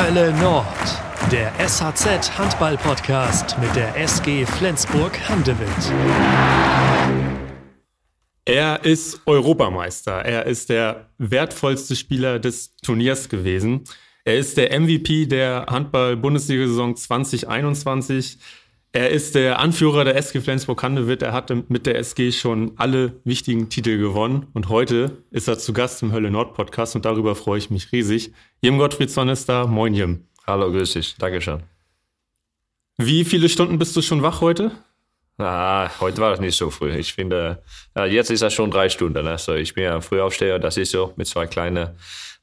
Hölle Nord, der SHZ Handball Podcast mit der SG Flensburg Handewitt. Er ist Europameister. Er ist der wertvollste Spieler des Turniers gewesen. Er ist der MVP der Handball-Bundesliga-Saison 2021. Er ist der Anführer der SG Flensburg-Handewitt. Er hatte mit der SG schon alle wichtigen Titel gewonnen. Und heute ist er zu Gast im Hölle Nord Podcast und darüber freue ich mich riesig. Jim Gottfriedson ist da. Moin, Jim. Hallo, grüß dich. Dankeschön. Wie viele Stunden bist du schon wach heute? Ah, heute war es nicht so früh. Ich finde, jetzt ist es schon drei Stunden. Also ich bin ja ein Frühaufsteher, das ist so, mit zwei kleinen,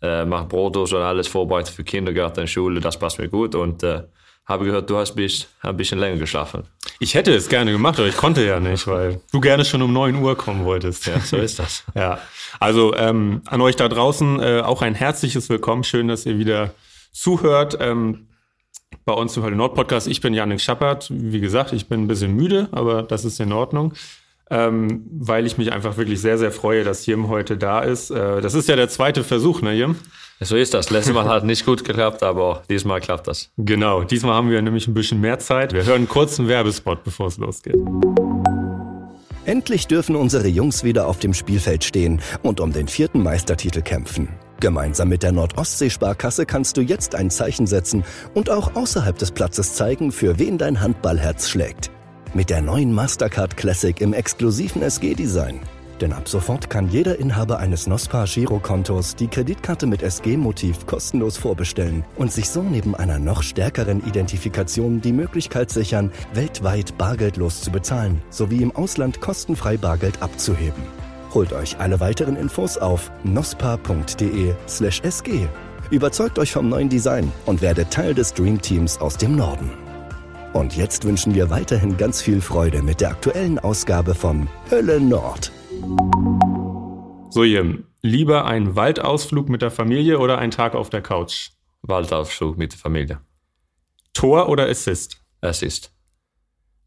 äh, mach Brotos und alles vorbereitet für Kindergarten, Schule, das passt mir gut. Und äh, habe gehört, du hast bis, ein bisschen länger geschlafen. Ich hätte es gerne gemacht, aber ich konnte ja nicht, weil du gerne schon um 9 Uhr kommen wolltest. Ja, so ist das. ja, also ähm, an euch da draußen äh, auch ein herzliches Willkommen. Schön, dass ihr wieder zuhört. Ähm, bei uns im Hölle Nord Podcast. Ich bin Janik Schappert. Wie gesagt, ich bin ein bisschen müde, aber das ist in Ordnung. Ähm, weil ich mich einfach wirklich sehr, sehr freue, dass Jim heute da ist. Äh, das ist ja der zweite Versuch, ne, Jim? So ist das. Letztes Mal hat nicht gut geklappt, aber diesmal klappt das. Genau, diesmal haben wir nämlich ein bisschen mehr Zeit. Wir hören kurz einen Werbespot, bevor es losgeht. Endlich dürfen unsere Jungs wieder auf dem Spielfeld stehen und um den vierten Meistertitel kämpfen. Gemeinsam mit der Nordostsee-Sparkasse kannst du jetzt ein Zeichen setzen und auch außerhalb des Platzes zeigen, für wen dein Handballherz schlägt. Mit der neuen Mastercard Classic im exklusiven SG-Design. Denn ab sofort kann jeder Inhaber eines NOSPA Girokontos die Kreditkarte mit SG-Motiv kostenlos vorbestellen und sich so neben einer noch stärkeren Identifikation die Möglichkeit sichern, weltweit bargeldlos zu bezahlen sowie im Ausland kostenfrei Bargeld abzuheben. Holt euch alle weiteren Infos auf nospa.de/sg. Überzeugt euch vom neuen Design und werdet Teil des Dream Teams aus dem Norden. Und jetzt wünschen wir weiterhin ganz viel Freude mit der aktuellen Ausgabe von Hölle Nord. So, Jim, lieber ein Waldausflug mit der Familie oder ein Tag auf der Couch? Waldausflug mit der Familie. Tor oder Assist? Assist.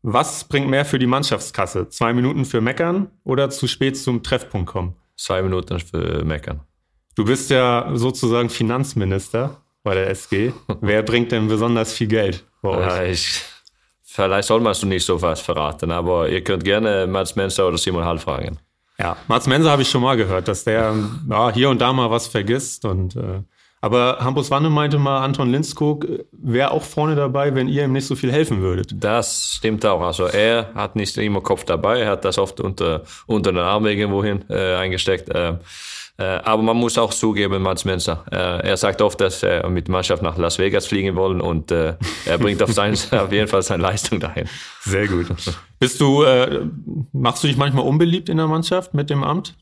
Was bringt mehr für die Mannschaftskasse? Zwei Minuten für Meckern oder zu spät zum Treffpunkt kommen? Zwei Minuten für Meckern. Du bist ja sozusagen Finanzminister bei der SG. Wer bringt denn besonders viel Geld bei euch? Ja, ich, vielleicht soll man es nicht so fast verraten, aber ihr könnt gerne Mats Menzer oder Simon Hall fragen. Ja, Mats Menser habe ich schon mal gehört, dass der ja, hier und da mal was vergisst. Und, äh, aber Hampus Wanne meinte mal, Anton Lindskog wäre auch vorne dabei, wenn ihr ihm nicht so viel helfen würdet. Das stimmt auch. Also er hat nicht immer Kopf dabei, er hat das oft unter, unter den Arm irgendwohin äh, eingesteckt. Äh, äh, aber man muss auch zugeben, Mats Menzer, äh, er sagt oft, dass er mit Mannschaft nach Las Vegas fliegen wollen und äh, er bringt auf, sein, auf jeden Fall seine Leistung dahin. Sehr gut. Bist du, äh, machst du dich manchmal unbeliebt in der Mannschaft mit dem Amt?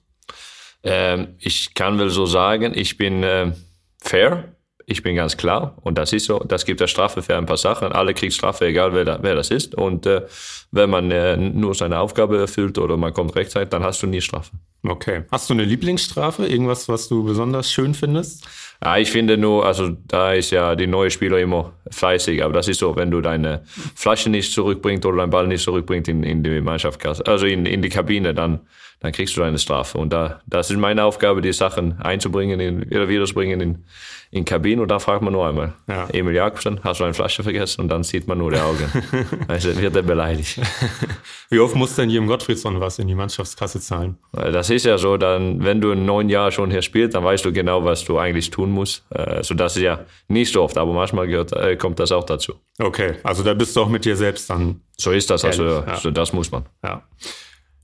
Ähm, ich kann wohl so sagen, ich bin äh, fair, ich bin ganz klar und das ist so. Das gibt eine Strafe für ein paar Sachen. Alle kriegen Strafe, egal wer, da, wer das ist. Und äh, wenn man äh, nur seine Aufgabe erfüllt oder man kommt rechtzeitig, dann hast du nie Strafe. Okay. Hast du eine Lieblingsstrafe? Irgendwas, was du besonders schön findest? Ja, ich finde nur, also da ist ja die neue Spieler immer fleißig, aber das ist so, wenn du deine Flasche nicht zurückbringst oder deinen Ball nicht zurückbringst in, in die Mannschaft, also in, in die Kabine, dann, dann kriegst du deine Strafe. Und da, das ist meine Aufgabe, die Sachen einzubringen, in, wieder wiederzubringen in, in Kabine. Und da fragt man nur einmal, ja. Emil Jakobsen, hast du eine Flasche vergessen? Und dann sieht man nur die Augen. also wird er beleidigt. Wie oft muss denn Jim Gottfriedson was in die Mannschaftskasse zahlen? Das ist ja so, dann, wenn du neun Jahre schon hier spielst, dann weißt du genau, was du eigentlich tun musst. Also das ist ja nicht so oft, aber manchmal gehört, äh, kommt das auch dazu. Okay, also da bist du auch mit dir selbst dann. So ist das, also, ja. also das muss man. Ja.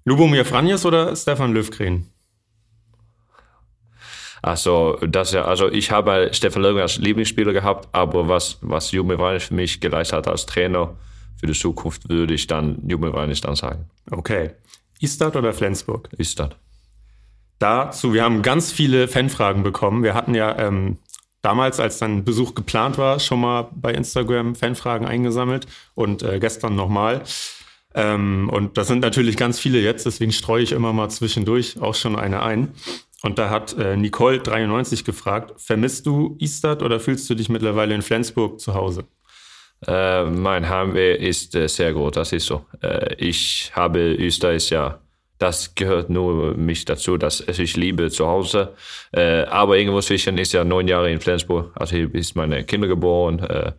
Lubomir Franjes oder Stefan Löfgren? Also, das ja, also ich habe Stefan Löfgren als Lieblingsspieler gehabt, aber was, was Jumir Franjes für mich geleistet hat als Trainer für die Zukunft, würde ich dann Jumir Franjes dann sagen. Okay. Istad oder Flensburg? Istad. Dazu, wir haben ganz viele Fanfragen bekommen. Wir hatten ja ähm, damals, als dann Besuch geplant war, schon mal bei Instagram Fanfragen eingesammelt und äh, gestern nochmal. Ähm, und das sind natürlich ganz viele jetzt, deswegen streue ich immer mal zwischendurch auch schon eine ein. Und da hat äh, Nicole 93 gefragt, vermisst du Istad oder fühlst du dich mittlerweile in Flensburg zu Hause? Äh, mein Heimweh ist äh, sehr groß, das ist so. Äh, ich habe, Öster ist ja das gehört nur mich dazu, dass ich liebe zu Hause. Äh, aber irgendwo zwischen ist ja neun Jahre in Flensburg, also hier ist meine Kinder geboren. Äh,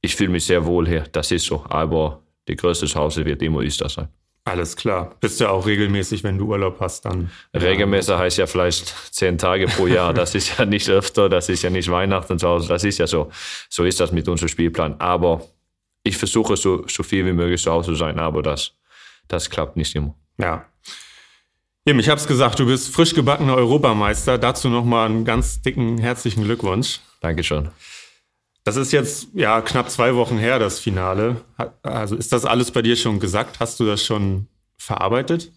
ich fühle mich sehr wohl hier, das ist so. Aber die größte Zuhause wird immer Öster sein. Alles klar. Bist du auch regelmäßig, wenn du Urlaub hast, dann? Regelmäßig heißt ja vielleicht zehn Tage pro Jahr. Das ist ja nicht öfter, das ist ja nicht Weihnachten zu Hause. Das ist ja so. So ist das mit unserem Spielplan. Aber ich versuche so, so viel wie möglich zu Hause zu sein, aber das, das klappt nicht immer. Ja. Jim, ich habe es gesagt, du bist frisch gebackener Europameister. Dazu nochmal einen ganz dicken herzlichen Glückwunsch. Dankeschön. Das ist jetzt ja knapp zwei Wochen her, das Finale. Also ist das alles bei dir schon gesagt? Hast du das schon verarbeitet?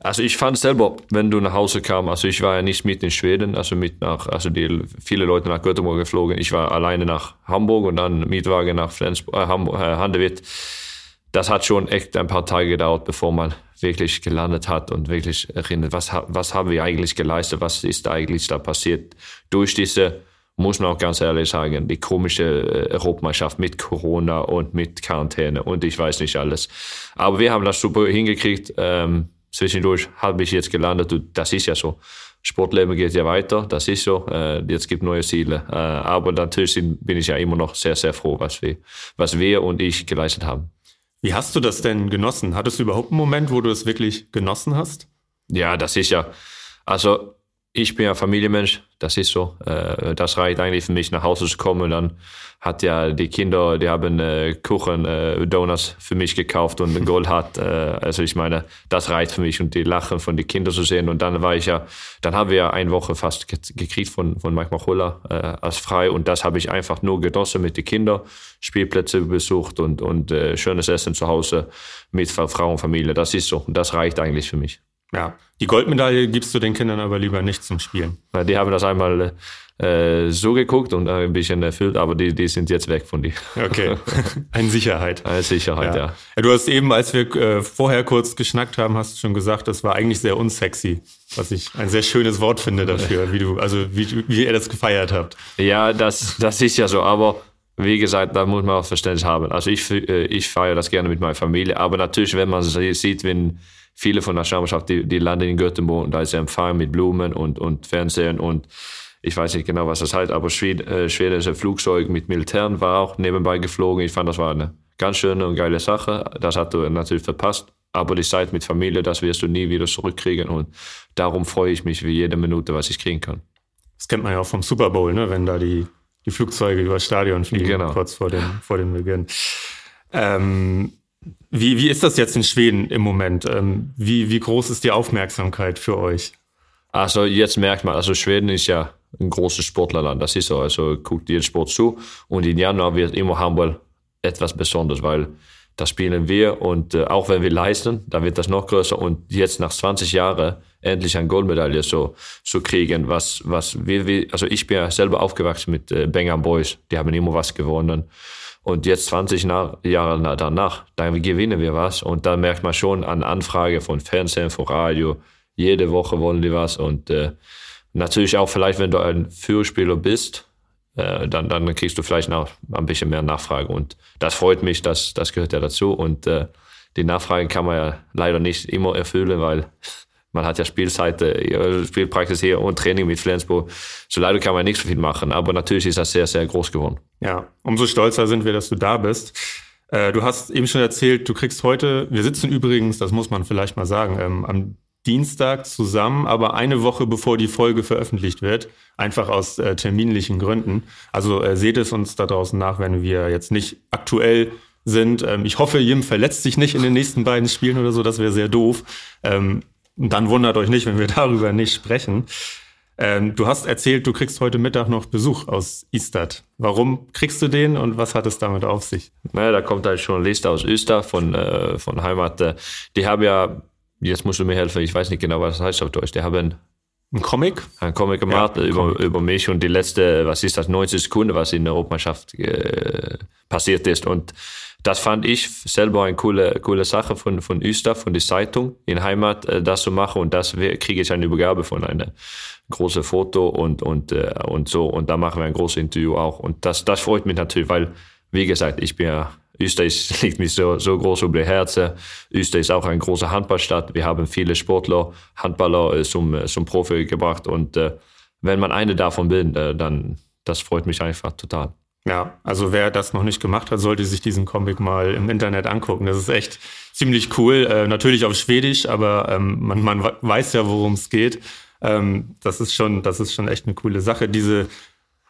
Also ich fand selber, wenn du nach Hause kam, also ich war ja nicht mit in Schweden, also mit nach, also die viele Leute nach Göteborg geflogen. Ich war alleine nach Hamburg und dann Mietwagen nach Flensburg, äh, äh, Handewitt. Das hat schon echt ein paar Tage gedauert, bevor man wirklich gelandet hat und wirklich erinnert, was, was haben wir eigentlich geleistet, was ist eigentlich da passiert durch diese muss man auch ganz ehrlich sagen, die komische äh, Europameisterschaft mit Corona und mit Quarantäne und ich weiß nicht alles. Aber wir haben das super hingekriegt. Ähm, zwischendurch habe ich jetzt gelandet, das ist ja so. Sportleben geht ja weiter, das ist so. Äh, jetzt gibt neue Ziele. Äh, aber natürlich bin ich ja immer noch sehr, sehr froh, was wir, was wir und ich geleistet haben. Wie hast du das denn genossen? Hattest du überhaupt einen Moment, wo du es wirklich genossen hast? Ja, das ist ja, also ich bin ja Familienmensch, das ist so. Äh, das reicht eigentlich für mich, nach Hause zu kommen. Dann hat ja die Kinder, die haben äh, Kuchen, äh, Donuts für mich gekauft und Gold hat. Also ich meine, das reicht für mich und die Lachen von den Kindern zu sehen. Und dann war ich ja, dann haben wir ja eine Woche fast gekriegt von, von Mike Machulla als frei. Und das habe ich einfach nur genossen mit den Kindern, Spielplätze besucht und, und schönes Essen zu Hause mit Frau und Familie. Das ist so. Und das reicht eigentlich für mich. Ja, die Goldmedaille gibst du den Kindern aber lieber nicht zum Spielen. Ja, die haben das einmal äh, so geguckt und ein bisschen erfüllt, aber die, die sind jetzt weg von dir. Okay, eine Sicherheit. Eine Sicherheit, ja. ja. Du hast eben, als wir äh, vorher kurz geschnackt haben, hast du schon gesagt, das war eigentlich sehr unsexy, was ich ein sehr schönes Wort finde dafür, wie du, also wie, wie ihr das gefeiert habt. Ja, das, das ist ja so, aber wie gesagt, da muss man auch Verständnis haben. Also ich, äh, ich feiere das gerne mit meiner Familie, aber natürlich, wenn man sieht, wenn viele von der Schirmschaft, die, die landen in Göteborg und da ist ein Empfang mit Blumen und, und Fernsehen und ich weiß nicht genau, was das heißt, aber Schwed, äh, schwedische Flugzeug mit Militären war auch nebenbei geflogen. Ich fand, das war eine ganz schöne und geile Sache. Das hat du natürlich verpasst. Aber die Zeit mit Familie, das wirst du nie wieder zurückkriegen. Und darum freue ich mich wie jede Minute, was ich kriegen kann. Das kennt man ja auch vom Super Bowl, ne? wenn da die, die Flugzeuge über das Stadion fliegen, genau. kurz vor dem, vor dem Beginn. Ähm, wie, wie ist das jetzt in Schweden im Moment? Ähm, wie, wie groß ist die Aufmerksamkeit für euch? Also jetzt merkt man, also Schweden ist ja ein großes Sportlerland, das ist so. Also guckt jeden Sport zu und im Januar wird immer Handball etwas Besonderes, weil das spielen wir und äh, auch wenn wir leisten, dann wird das noch größer und jetzt nach 20 Jahren endlich eine Goldmedaille so zu kriegen, was was wir, also ich bin ja selber aufgewachsen mit äh, Bengham Boys, die haben immer was gewonnen und jetzt 20 Jahre danach, dann gewinnen wir was. Und da merkt man schon an Anfrage von Fernsehen, von Radio, jede Woche wollen die was. Und äh, natürlich auch vielleicht, wenn du ein Führerspieler bist, äh, dann, dann kriegst du vielleicht noch ein bisschen mehr Nachfrage. Und das freut mich, das, das gehört ja dazu. Und äh, die Nachfrage kann man ja leider nicht immer erfüllen, weil man hat ja Spielzeit, Spielpraxis hier und Training mit Flensburg. So leider kann man nicht so viel machen, aber natürlich ist das sehr, sehr groß geworden. Ja, umso stolzer sind wir, dass du da bist. Äh, du hast eben schon erzählt, du kriegst heute, wir sitzen übrigens, das muss man vielleicht mal sagen, ähm, am Dienstag zusammen, aber eine Woche bevor die Folge veröffentlicht wird, einfach aus äh, terminlichen Gründen. Also äh, seht es uns da draußen nach, wenn wir jetzt nicht aktuell sind. Ähm, ich hoffe, Jim verletzt sich nicht in den nächsten beiden Spielen oder so, das wäre sehr doof. Ähm, und dann wundert euch nicht, wenn wir darüber nicht sprechen. Ähm, du hast erzählt, du kriegst heute Mittag noch Besuch aus Istad. Warum kriegst du den und was hat es damit auf sich? Naja, da kommt halt Journalist aus Öster von, äh, von Heimat. Äh, die haben ja, jetzt musst du mir helfen, ich weiß nicht genau, was das heißt auf Deutsch. Die haben ein Comic? Ein Comic gemacht ja, über, Comic. über mich und die letzte, was ist das, 90 Sekunden, was in der Europameisterschaft äh, passiert ist. Und das fand ich selber eine coole, coole Sache von, von Öster, von der Zeitung in Heimat, äh, das zu machen. Und das kriege ich eine Übergabe von einer große Foto und, und, äh, und so. Und da machen wir ein großes Interview auch. Und das, das freut mich natürlich, weil, wie gesagt, ich bin ja Österreich liegt nicht so, so groß über die Herzen. Österreich ist auch eine große Handballstadt. Wir haben viele Sportler, Handballer äh, zum, äh, zum Profi gebracht. Und äh, wenn man eine davon bin, äh, dann das freut mich einfach total. Ja, also wer das noch nicht gemacht hat, sollte sich diesen Comic mal im Internet angucken. Das ist echt ziemlich cool. Äh, natürlich auf Schwedisch, aber ähm, man, man weiß ja, worum es geht. Ähm, das ist schon, das ist schon echt eine coole Sache. Diese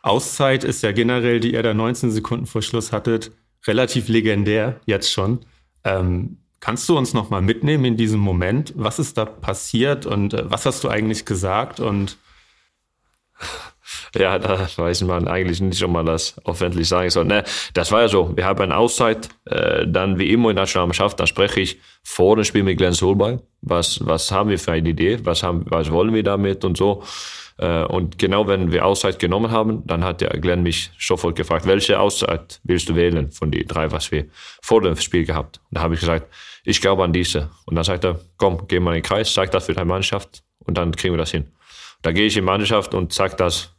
Auszeit ist ja generell, die ihr da 19 Sekunden vor Schluss hattet, relativ legendär jetzt schon. Ähm, kannst du uns noch mal mitnehmen in diesem Moment? Was ist da passiert und äh, was hast du eigentlich gesagt und ja, da weiß man eigentlich nicht, ob man das öffentlich sagen soll. Ne, das war ja so. Wir haben eine Auszeit, äh, dann wie immer in der Nationalmannschaft, dann spreche ich vor dem Spiel mit Glenn Solberg. Was, was haben wir für eine Idee? Was, haben, was wollen wir damit und so? Äh, und genau wenn wir Auszeit genommen haben, dann hat der Glenn mich sofort gefragt, welche Auszeit willst du wählen von den drei, was wir vor dem Spiel gehabt? Und da habe ich gesagt, ich glaube an diese. Und dann sagt er, komm, geh mal in den Kreis, sag das für deine Mannschaft und dann kriegen wir das hin. Da gehe ich in die Mannschaft und sag das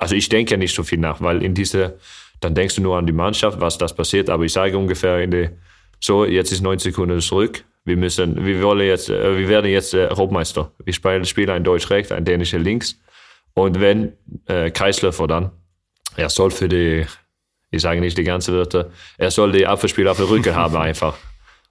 also ich denke ja nicht so viel nach, weil in dieser, dann denkst du nur an die Mannschaft, was das passiert, aber ich sage ungefähr in der, so, jetzt ist 90 Sekunden zurück, wir müssen, wir wollen jetzt, äh, wir werden jetzt äh, Europameister. Wir spielen, spielen ein Deutsch rechts, ein dänischer links. Und wenn äh, Kreisläufer dann, er soll für die, ich sage nicht die ganze Wörter, er soll die Abwehrspieler auf der Rücken haben einfach.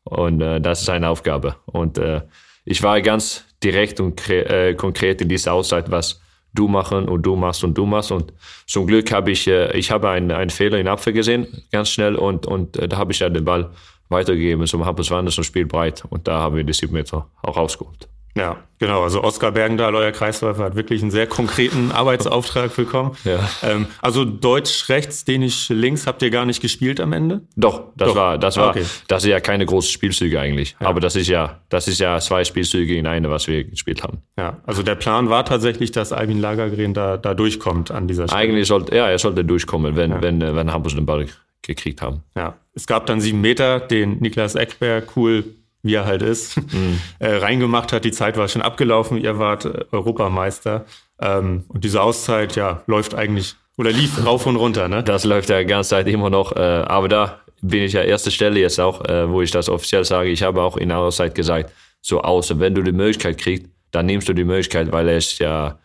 Und äh, das ist seine Aufgabe. Und äh, ich war ganz direkt und äh, konkret in dieser Auszeit, was du machen und du machst und du machst. Und zum Glück habe ich, äh, ich habe einen, einen Fehler in Apfel gesehen, ganz schnell, und, und äh, da habe ich ja den Ball weitergegeben zum Hampus Wanders und Spiel breit. Und da haben wir die sieben Meter auch rausgeholt. Ja, genau. Also Oskar Bergendahl, euer Kreisläufer, hat wirklich einen sehr konkreten Arbeitsauftrag bekommen. Ja. Ähm, also Deutsch rechts, Dänisch links habt ihr gar nicht gespielt am Ende? Doch, das Doch. war, das war, okay. das ist ja keine großen Spielzüge eigentlich. Ja. Aber das ist ja, das ist ja zwei Spielzüge in eine, was wir gespielt haben. Ja, also der Plan war tatsächlich, dass Albin Lagergren da, da durchkommt an dieser Stelle. Eigentlich sollte, ja, er sollte durchkommen, wenn, ja. wenn, wenn Hampus den Ball gekriegt haben. Ja, es gab dann sieben Meter, den Niklas Eckberg cool wie er halt ist, mhm. äh, reingemacht hat. Die Zeit war schon abgelaufen, ihr wart äh, Europameister. Ähm, und diese Auszeit, ja, läuft eigentlich oder lief rauf und runter, ne? Das läuft ja die ganze Zeit immer noch. Äh, aber da bin ich ja erste Stelle jetzt auch, äh, wo ich das offiziell sage. Ich habe auch in der Auszeit gesagt, so außer wenn du die Möglichkeit kriegst, dann nimmst du die Möglichkeit, weil er ist ja,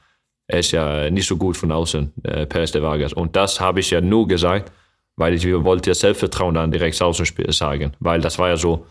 er ist ja nicht so gut von außen, äh, Perez de Vargas. Und das habe ich ja nur gesagt, weil ich wollte ja Selbstvertrauen dann direkt außen sagen. Weil das war ja so,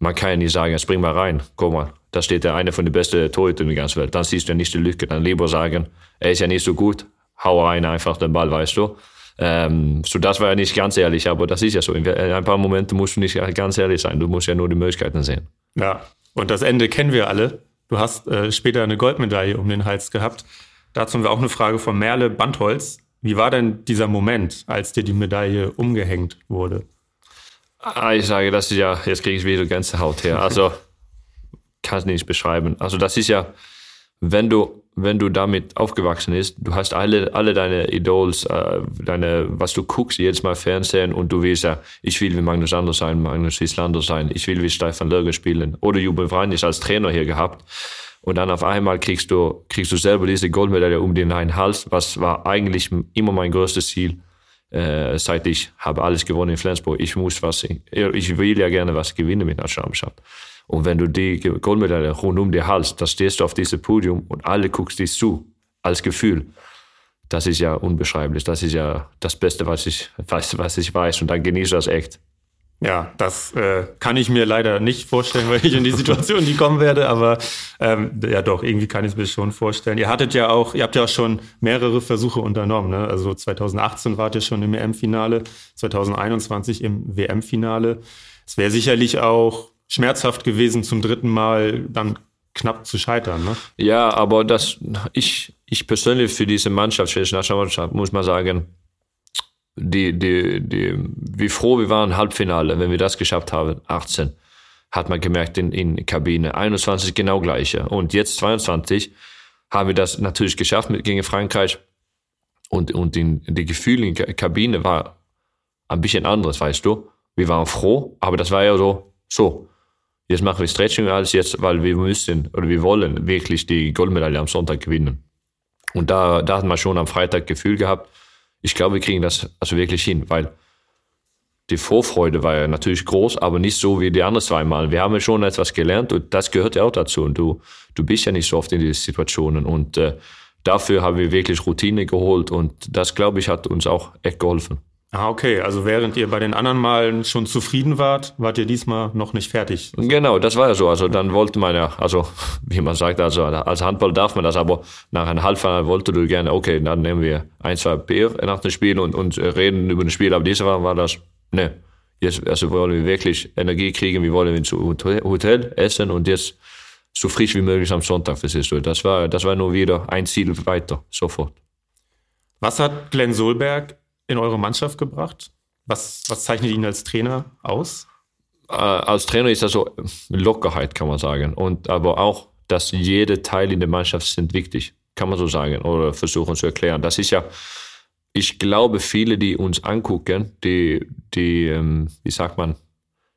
man kann ja nicht sagen, spring mal rein, guck mal, da steht der eine von den besten Torhütern in der ganzen Welt. Dann siehst du ja nicht die Lücke. Dann lieber sagen, er ist ja nicht so gut, hau rein einfach den Ball, weißt du. Ähm, so das war ja nicht ganz ehrlich, aber das ist ja so. In ein paar Momenten musst du nicht ganz ehrlich sein. Du musst ja nur die Möglichkeiten sehen. Ja, und das Ende kennen wir alle. Du hast äh, später eine Goldmedaille um den Hals gehabt. Dazu haben wir auch eine Frage von Merle Bandholz. Wie war denn dieser Moment, als dir die Medaille umgehängt wurde? Ah, ich sage, das ist ja, jetzt kriege ich wieder ganze Haut her. Also, kann es nicht beschreiben. Also, das ist ja, wenn du, wenn du damit aufgewachsen bist, du hast alle, alle deine Idols, äh, deine, was du guckst, jedes Mal Fernsehen und du willst ja, ich will wie Magnus Anders sein, Magnus Wieslander sein, ich will wie Stefan Lörger spielen. Oder Jubel Freundlich als Trainer hier gehabt. Und dann auf einmal kriegst du, kriegst du selber diese Goldmedaille um den Hals, was war eigentlich immer mein größtes Ziel äh, seit ich habe alles gewonnen in Flensburg. Ich muss was, ich will ja gerne was gewinnen mit Nationalmannschaft. Und wenn du die Goldmedaille rund um den Hals, da stehst du auf diesem Podium und alle guckst dich zu, als Gefühl. Das ist ja unbeschreiblich. Das ist ja das Beste, was ich, was, was ich weiß. Und dann genieße das echt. Ja, das äh, kann ich mir leider nicht vorstellen, weil ich in die Situation nie kommen werde, aber ähm, ja doch, irgendwie kann ich es mir schon vorstellen. Ihr hattet ja auch, ihr habt ja auch schon mehrere Versuche unternommen, ne? Also 2018 wart ihr schon im EM-Finale, 2021 im WM-Finale. Es wäre sicherlich auch schmerzhaft gewesen, zum dritten Mal dann knapp zu scheitern, ne? Ja, aber das, ich, ich persönlich für diese Mannschaft, für die Nationalmannschaft, muss man sagen, die, die, die, wie froh wir waren, Halbfinale, wenn wir das geschafft haben, 18, hat man gemerkt in, in Kabine. 21 genau gleiche. Und jetzt 22 haben wir das natürlich geschafft mit, gegen Frankreich. Und, und in, die Gefühle in der Kabine war ein bisschen anderes, weißt du. Wir waren froh, aber das war ja so, so. Jetzt machen wir Stretching als jetzt, weil wir müssen oder wir wollen wirklich die Goldmedaille am Sonntag gewinnen. Und da, da hat man schon am Freitag Gefühl gehabt, ich glaube, wir kriegen das also wirklich hin, weil die Vorfreude war ja natürlich groß, aber nicht so wie die anderen zwei Mal. Wir haben ja schon etwas gelernt und das gehört ja auch dazu. Und du, du bist ja nicht so oft in diese Situationen. Und äh, dafür haben wir wirklich Routine geholt und das, glaube ich, hat uns auch echt geholfen. Ah, okay. Also während ihr bei den anderen Malen schon zufrieden wart, wart ihr diesmal noch nicht fertig. Genau, das war ja so. Also dann wollte man ja, also wie man sagt, also als Handball darf man das, aber nach einem Halbfinale wollte du gerne, okay, dann nehmen wir ein, zwei Bier nach dem Spiel und, und reden über das Spiel. Aber dieses Mal war das, ne, jetzt also wollen wir wirklich Energie kriegen, wir wollen ins Hotel essen und jetzt so frisch wie möglich am Sonntag, verstehst du. Das war, das war nur wieder ein Ziel weiter, sofort. Was hat Glenn Solberg in eure Mannschaft gebracht? Was, was zeichnet ihn als Trainer aus? Äh, als Trainer ist das so Lockerheit, kann man sagen. Und aber auch, dass jede Teil in der Mannschaft sind wichtig, kann man so sagen oder versuchen zu erklären. Das ist ja, ich glaube, viele, die uns angucken, die, die, ähm, wie sagt man,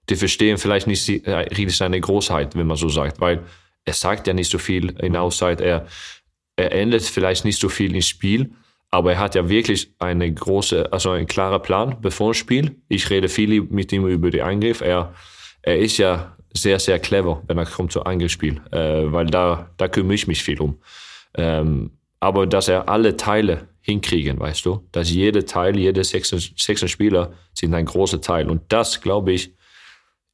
die verstehen vielleicht nicht äh, richtig seine Großheit, wenn man so sagt, weil er sagt ja nicht so viel in Auszeit, er, er ändert vielleicht nicht so viel ins Spiel, aber er hat ja wirklich eine große, also einen klaren Plan bevor dem Spiel. Ich rede viel mit ihm über den Angriff. Er, er ist ja sehr, sehr clever, wenn er kommt zum Angriffsspiel, äh, weil da, da kümmere ich mich viel um. Ähm, aber dass er alle Teile hinkriegen, weißt du, dass jeder Teil, jede sechs, sechs Spieler sind ein großer Teil. Und das, glaube ich,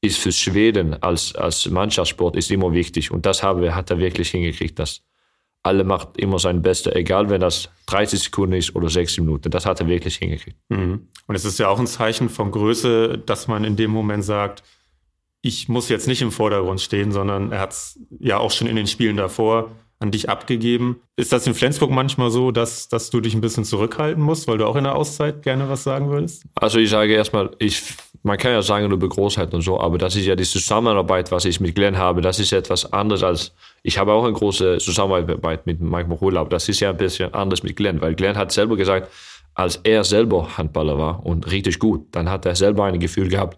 ist für Schweden als, als Mannschaftssport ist immer wichtig. Und das haben wir, hat er wirklich hingekriegt, dass alle macht immer sein Bestes, egal wenn das 30 Sekunden ist oder 60 Minuten. Das hat er wirklich hingekriegt. Mhm. Und es ist ja auch ein Zeichen von Größe, dass man in dem Moment sagt, ich muss jetzt nicht im Vordergrund stehen, sondern er hat es ja auch schon in den Spielen davor an dich abgegeben. Ist das in Flensburg manchmal so, dass, dass du dich ein bisschen zurückhalten musst, weil du auch in der Auszeit gerne was sagen würdest? Also ich sage erstmal, ich, man kann ja sagen über Großheit und so, aber das ist ja die Zusammenarbeit, was ich mit Glenn habe, das ist etwas anderes als, ich habe auch eine große Zusammenarbeit mit Mike Mochula, aber das ist ja ein bisschen anders mit Glenn, weil Glenn hat selber gesagt, als er selber Handballer war und richtig gut, dann hat er selber ein Gefühl gehabt,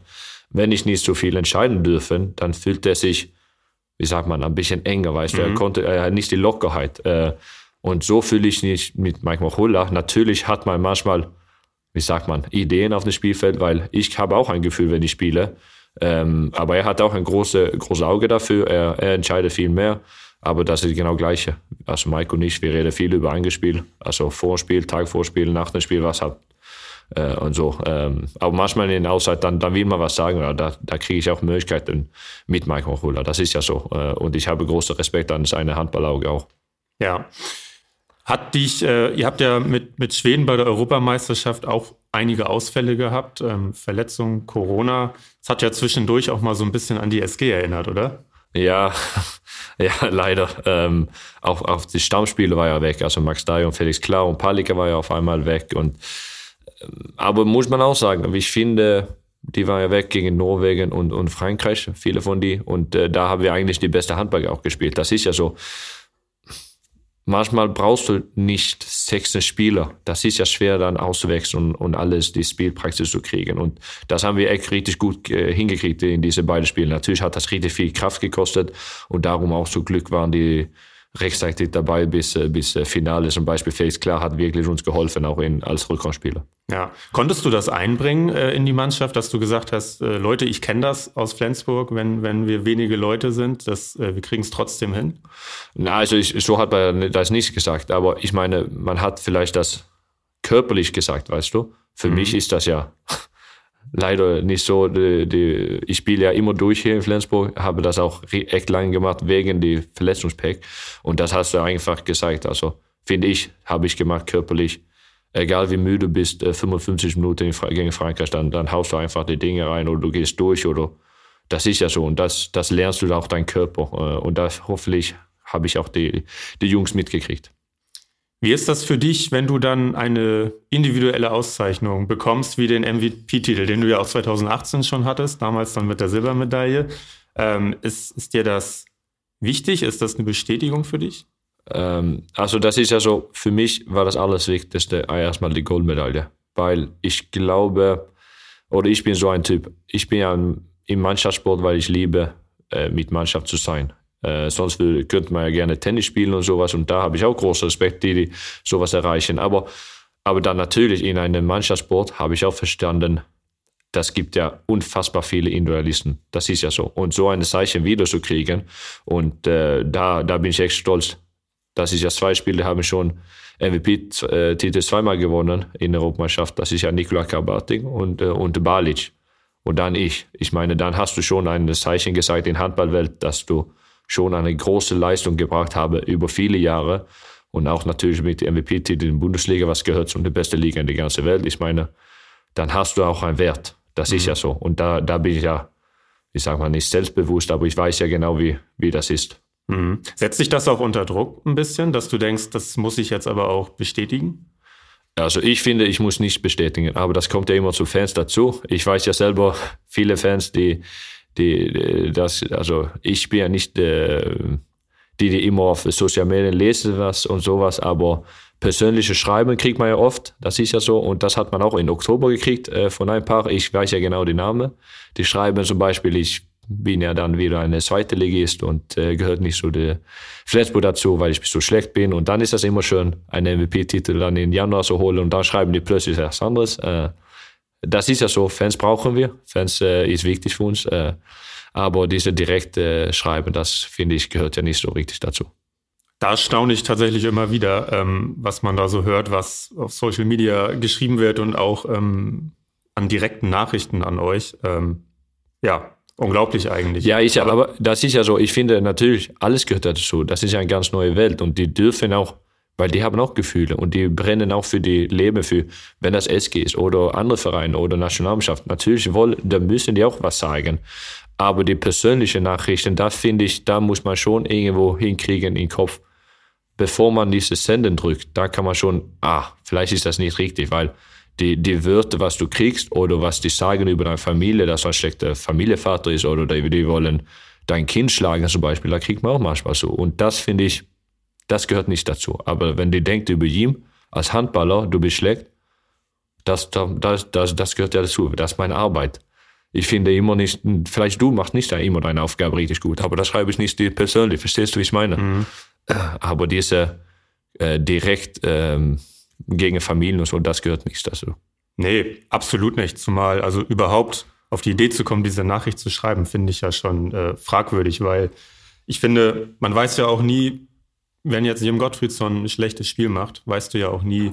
wenn ich nicht so viel entscheiden dürfen, dann fühlt er sich wie sagt man, ein bisschen enger, weißt du, er mhm. konnte, er hat nicht die Lockerheit. Äh, und so fühle ich mich mit Mike Mochulla. Natürlich hat man manchmal, wie sagt man, Ideen auf dem Spielfeld, weil ich habe auch ein Gefühl, wenn ich spiele. Ähm, aber er hat auch ein großes große Auge dafür. Er, er entscheidet viel mehr. Aber das ist genau das Gleiche. Also Mike und ich, wir reden viel über ein Spiel. Also Vorspiel, Tag Vorspiel, nach dem Spiel, was hat äh, und so. Ähm, aber manchmal in der Auszeit, dann, dann will man was sagen. Ja, da, da kriege ich auch Möglichkeiten mit Mike Mochula. Das ist ja so. Äh, und ich habe großen Respekt an seine Handballauge auch. Ja. Hat dich, äh, ihr habt ja mit, mit Schweden bei der Europameisterschaft auch einige Ausfälle gehabt, ähm, Verletzungen, Corona. Das hat ja zwischendurch auch mal so ein bisschen an die SG erinnert, oder? Ja, ja, leider. Ähm, auch, auch die Stammspiele war ja weg. Also Max Dyer und Felix Klau und Palika war ja auf einmal weg. Und aber muss man auch sagen, ich finde, die waren ja weg gegen Norwegen und, und Frankreich, viele von die. Und äh, da haben wir eigentlich die beste Handball auch gespielt. Das ist ja so. Manchmal brauchst du nicht sechs Spieler. Das ist ja schwer dann auszuwechseln und, und alles die Spielpraxis zu kriegen. Und das haben wir echt richtig gut äh, hingekriegt in diese beiden Spielen. Natürlich hat das richtig viel Kraft gekostet und darum auch so Glück waren die rechtzeitig dabei bis, äh, bis äh, Finale. Zum Beispiel Felix Klar hat wirklich uns geholfen, auch in, als Rückraumspieler. Ja, konntest du das einbringen äh, in die Mannschaft, dass du gesagt hast, äh, Leute, ich kenne das aus Flensburg, wenn, wenn wir wenige Leute sind, das, äh, wir kriegen es trotzdem hin? Na, also ich, so hat man das nicht gesagt, aber ich meine, man hat vielleicht das körperlich gesagt, weißt du? Für mhm. mich ist das ja leider nicht so. Die, die, ich spiele ja immer durch hier in Flensburg, habe das auch echt lange gemacht wegen die Verletzungspack. Und das hast du einfach gesagt. Also finde ich, habe ich gemacht körperlich. Egal wie müde du bist, 55 äh, Minuten gegen Frankreich, dann, dann haust du einfach die Dinge rein oder du gehst durch oder das ist ja so und das, das lernst du auch dein Körper äh, und das hoffentlich habe ich auch die, die Jungs mitgekriegt. Wie ist das für dich, wenn du dann eine individuelle Auszeichnung bekommst, wie den MVP-Titel, den du ja auch 2018 schon hattest, damals dann mit der Silbermedaille? Ähm, ist, ist dir das wichtig? Ist das eine Bestätigung für dich? Ähm, also das ist ja so, für mich war das alles Wichtigste erstmal die Goldmedaille, weil ich glaube, oder ich bin so ein Typ, ich bin ja im Mannschaftssport, weil ich liebe, äh, mit Mannschaft zu sein. Äh, sonst will, könnte man ja gerne Tennis spielen und sowas. Und da habe ich auch großen Respekt, die, die sowas erreichen. Aber, aber dann natürlich in einem Mannschaftssport habe ich auch verstanden, das gibt ja unfassbar viele Individualisten. Das ist ja so. Und so eine Zeichen wieder zu kriegen, und äh, da, da bin ich echt stolz. Das ist ja zwei Spiele, haben schon MVP-Titel zweimal gewonnen in der Europameisterschaft. Das ist ja Nikola Karbatik und, äh, und Balic. Und dann ich. Ich meine, dann hast du schon ein Zeichen gesagt in Handballwelt, dass du schon eine große Leistung gebracht habe über viele Jahre. Und auch natürlich mit MVP-Titel in der Bundesliga, was gehört zu der besten Liga in der ganzen Welt. Ich meine, dann hast du auch einen Wert. Das mhm. ist ja so. Und da, da bin ich ja, ich sage mal nicht selbstbewusst, aber ich weiß ja genau, wie, wie das ist. Mhm. Setzt sich das auch unter Druck ein bisschen, dass du denkst, das muss ich jetzt aber auch bestätigen? Also ich finde, ich muss nicht bestätigen, aber das kommt ja immer zu Fans dazu. Ich weiß ja selber viele Fans, die, die das, also ich bin ja nicht äh, die, die immer auf Social Media lesen was und sowas, aber persönliche Schreiben kriegt man ja oft, das ist ja so und das hat man auch in Oktober gekriegt äh, von ein paar, ich weiß ja genau die Namen, die schreiben zum Beispiel, ich bin ja dann wieder eine zweite Ligist und äh, gehört nicht so der Flensburg dazu, weil ich so schlecht bin. Und dann ist das immer schön, einen MVP-Titel dann im Januar zu holen und dann schreiben die plötzlich etwas anderes. Äh, das ist ja so, Fans brauchen wir, Fans äh, ist wichtig für uns. Äh, aber diese direkte Schreiben, das finde ich, gehört ja nicht so richtig dazu. Da staune ich tatsächlich immer wieder, ähm, was man da so hört, was auf Social Media geschrieben wird und auch ähm, an direkten Nachrichten an euch. Ähm, ja, Unglaublich eigentlich. Ja, ich, aber, aber das ist ja so, ich finde natürlich, alles gehört dazu. Das ist ja eine ganz neue Welt und die dürfen auch, weil die haben auch Gefühle und die brennen auch für die Leben, für, wenn das SG ist oder andere Vereine oder Nationalmannschaft. Natürlich wollen, da müssen die auch was sagen. Aber die persönlichen Nachrichten, da finde ich, da muss man schon irgendwo hinkriegen in den Kopf, bevor man dieses Senden drückt. Da kann man schon, ah, vielleicht ist das nicht richtig, weil die, die Wörter, was du kriegst oder was die sagen über deine Familie, dass du ein schlechter Familienvater ist oder die, die wollen dein Kind schlagen zum Beispiel, da kriegt man auch manchmal so. Und das finde ich, das gehört nicht dazu. Aber wenn die denkt über ihn als Handballer, du bist schlecht, das, das, das, das gehört ja dazu. Das ist meine Arbeit. Ich finde immer nicht, vielleicht du machst nicht immer deine Aufgabe richtig gut, aber das schreibe ich nicht dir persönlich. Verstehst du, wie ich meine? Mhm. Aber diese äh, direkt ähm, gegen Familien und so, das gehört nicht dazu. Nee, absolut nicht. Zumal, also überhaupt auf die Idee zu kommen, diese Nachricht zu schreiben, finde ich ja schon äh, fragwürdig, weil ich finde, man weiß ja auch nie, wenn jetzt Jim Gottfriedson ein schlechtes Spiel macht, weißt du ja auch nie,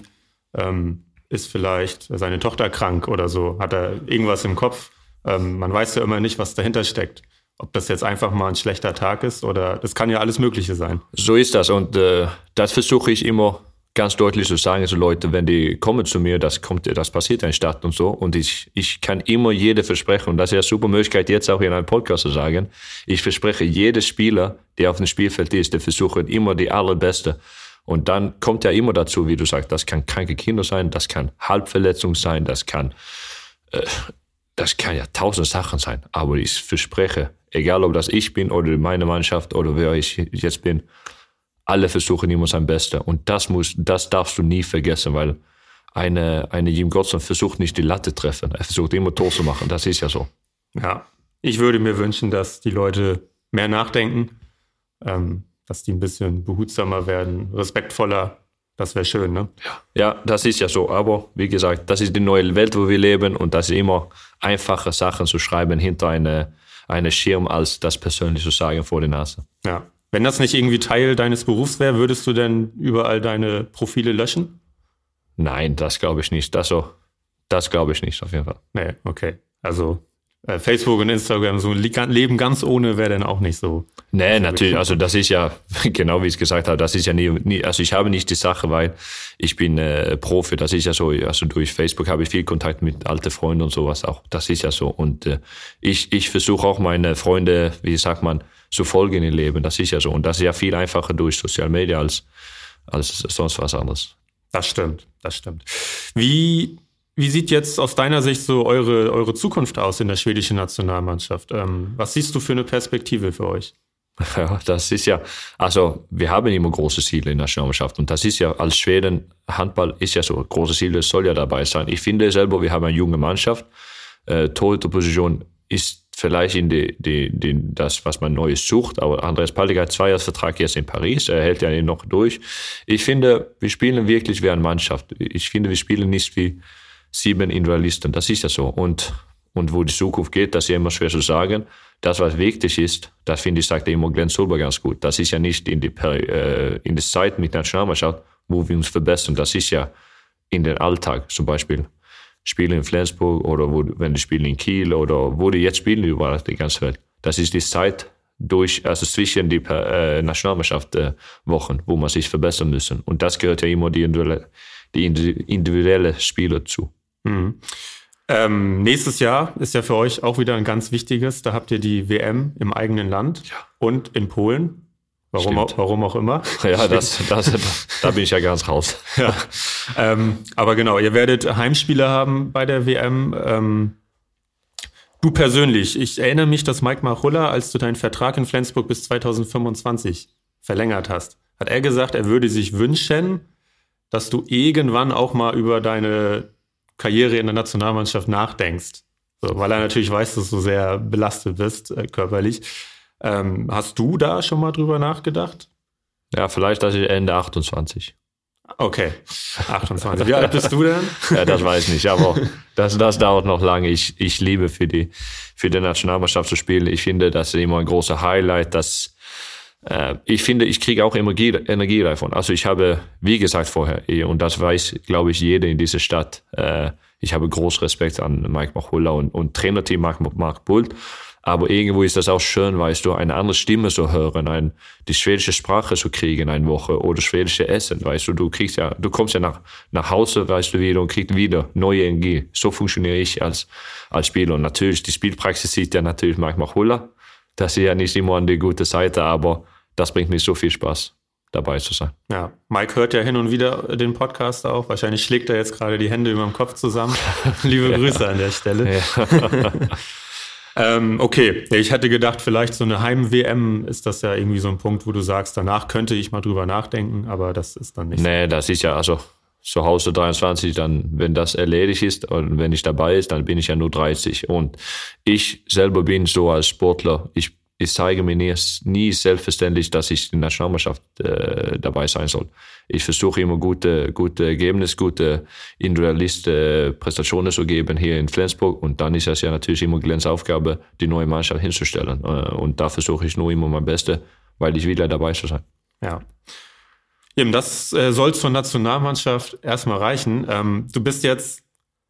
ähm, ist vielleicht seine Tochter krank oder so, hat er irgendwas im Kopf. Ähm, man weiß ja immer nicht, was dahinter steckt. Ob das jetzt einfach mal ein schlechter Tag ist oder das kann ja alles Mögliche sein. So ist das und äh, das versuche ich immer ganz deutlich zu sagen, so Leute, wenn die kommen zu mir, das kommt, das passiert in der Stadt und so. Und ich, ich kann immer jede versprechen, und das ist ja eine super Möglichkeit, jetzt auch in einem Podcast zu sagen. Ich verspreche jedem Spieler, der auf dem Spielfeld ist, der versucht immer die allerbeste. Und dann kommt ja immer dazu, wie du sagst, das kann kranke Kinder sein, das kann Halbverletzung sein, das kann, äh, das kann ja tausend Sachen sein. Aber ich verspreche, egal ob das ich bin oder meine Mannschaft oder wer ich jetzt bin, alle versuchen immer sein Bestes. Und das muss, das darfst du nie vergessen, weil eine, eine Jim Godson versucht nicht die Latte treffen. Er versucht immer Tor zu machen. Das ist ja so. Ja. Ich würde mir wünschen, dass die Leute mehr nachdenken, ähm, dass die ein bisschen behutsamer werden, respektvoller. Das wäre schön, ne? Ja. ja, das ist ja so. Aber wie gesagt, das ist die neue Welt, wo wir leben und das ist immer einfache Sachen zu schreiben hinter eine, eine Schirm, als das persönlich zu sagen vor der Nase. Ja, wenn das nicht irgendwie Teil deines Berufs wäre, würdest du denn überall deine Profile löschen? Nein, das glaube ich nicht. Das, so, das glaube ich nicht, auf jeden Fall. Nee, okay. Also äh, Facebook und Instagram, so Leben ganz ohne wäre dann auch nicht so. Nee, natürlich. Also das ist ja, genau wie ich es gesagt habe, das ist ja nie, nie, also ich habe nicht die Sache, weil ich bin äh, Profi, das ist ja so, also durch Facebook habe ich viel Kontakt mit alten Freunden und sowas auch, das ist ja so. Und äh, ich, ich versuche auch meine Freunde, wie sagt man, zu folgen im Leben. Das ist ja so. Und das ist ja viel einfacher durch Social Media als, als sonst was anderes. Das stimmt, das stimmt. Wie, wie sieht jetzt aus deiner Sicht so eure, eure Zukunft aus in der schwedischen Nationalmannschaft? Ähm, was siehst du für eine Perspektive für euch? Ja, das ist ja, also wir haben immer große Ziele in der Nationalmannschaft und das ist ja als Schweden, Handball ist ja so, große Ziele soll ja dabei sein. Ich finde selber, wir haben eine junge Mannschaft, äh, Torhüterposition ist vielleicht in die, die, die, das, was man Neues sucht. Aber Andreas Paldiger hat zwei Vertrag jetzt in Paris. Er hält ja noch durch. Ich finde, wir spielen wirklich wie eine Mannschaft. Ich finde, wir spielen nicht wie sieben Individualisten. Das ist ja so. Und, und wo die Zukunft geht, das ist ja immer schwer zu sagen. Das, was wichtig ist, das finde ich, sagt immer Glenn Solberg ganz gut. Das ist ja nicht in die, äh, in die Zeit mit der Nationalmannschaft, wo wir uns verbessern. Das ist ja in den Alltag, zum Beispiel Spiele in Flensburg oder wo, wenn die spielen in Kiel oder wo die jetzt spielen überall die ganze Welt. Das ist die Zeit durch, also zwischen die äh, Nationalmannschaft-Wochen, wo man sich verbessern müssen. Und das gehört ja immer die individuelle, die individuelle Spieler zu. Mhm. Ähm, nächstes Jahr ist ja für euch auch wieder ein ganz wichtiges. Da habt ihr die WM im eigenen Land ja. und in Polen. Warum auch, warum auch immer. Ja, das, das, da bin ich ja ganz raus. Ja. Ähm, aber genau, ihr werdet Heimspiele haben bei der WM. Ähm, du persönlich, ich erinnere mich, dass Mike Machulla, als du deinen Vertrag in Flensburg bis 2025 verlängert hast, hat er gesagt, er würde sich wünschen, dass du irgendwann auch mal über deine Karriere in der Nationalmannschaft nachdenkst. So, weil er natürlich weiß, dass du sehr belastet bist, äh, körperlich. Ähm, hast du da schon mal drüber nachgedacht? Ja, vielleicht, dass ich Ende 28. Okay, 28. Wie alt bist du denn? ja, das weiß ich nicht, aber das, das dauert noch lange. Ich, ich liebe für die, für die Nationalmannschaft zu spielen. Ich finde, das ist immer ein großer Highlight, dass ich finde, ich kriege auch Energie, Energie davon. Also ich habe, wie gesagt vorher, und das weiß, glaube ich, jeder in dieser Stadt, äh, ich habe großen Respekt an Mike Machulla und, und Trainerteam Mark, Mark Bult. Aber irgendwo ist das auch schön, weißt du, eine andere Stimme zu hören, ein, die schwedische Sprache zu kriegen eine Woche oder schwedische Essen, weißt du, du kriegst ja, du kommst ja nach, nach Hause, weißt du, wieder und kriegst wieder neue Energie. So funktioniere ich als, als Spieler. Und natürlich, die Spielpraxis sieht ja natürlich manchmal Hulla. Das ist ja nicht immer an die gute Seite, aber das bringt mir so viel Spaß dabei zu sein. Ja, Mike hört ja hin und wieder den Podcast auch. Wahrscheinlich schlägt er jetzt gerade die Hände über dem Kopf zusammen. Liebe Grüße an der Stelle. Ja. ähm, okay, ich hätte gedacht, vielleicht so eine Heim-WM ist das ja irgendwie so ein Punkt, wo du sagst, danach könnte ich mal drüber nachdenken, aber das ist dann nicht. Nee, das ist ja, also zu Hause 23, dann, wenn das erledigt ist und wenn ich dabei ist, dann bin ich ja nur 30. Und ich selber bin so als Sportler, ich ich zeige mir nie, nie selbstverständlich, dass ich in der Nationalmannschaft äh, dabei sein soll. Ich versuche immer gute, gute Ergebnisse, gute individualiste Prestationen zu geben hier in Flensburg und dann ist es ja natürlich immer Glens Aufgabe, die neue Mannschaft hinzustellen. Äh, und da versuche ich nur immer mein Bestes, weil ich ja dabei zu sein. Ja. Eben, das äh, soll zur Nationalmannschaft erstmal reichen. Ähm, du bist jetzt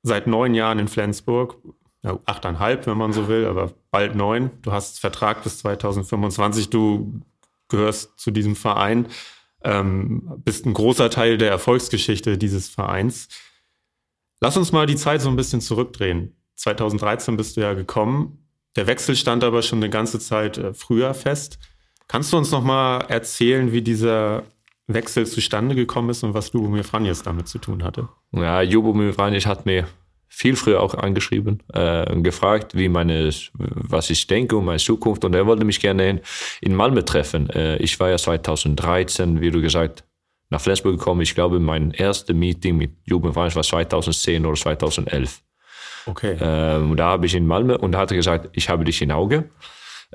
seit neun Jahren in Flensburg, ja, achteinhalb, wenn man so will, aber bald neun. Du hast Vertrag bis 2025. Du gehörst zu diesem Verein, ähm, bist ein großer Teil der Erfolgsgeschichte dieses Vereins. Lass uns mal die Zeit so ein bisschen zurückdrehen. 2013 bist du ja gekommen. Der Wechsel stand aber schon eine ganze Zeit äh, früher fest. Kannst du uns noch mal erzählen, wie dieser Wechsel zustande gekommen ist und was Lubomir Franjes damit zu tun hatte? Ja, Lubomir Franjes hat mir viel früher auch angeschrieben äh, und gefragt, wie meine, was ich denke um meine Zukunft. Und er wollte mich gerne in, in Malmö treffen. Äh, ich war ja 2013, wie du gesagt, nach Flensburg gekommen. Ich glaube, mein erstes Meeting mit Jugendverein war 2010 oder 2011. Okay. Ähm, da habe ich in Malmö und da hat er gesagt, ich habe dich in Auge.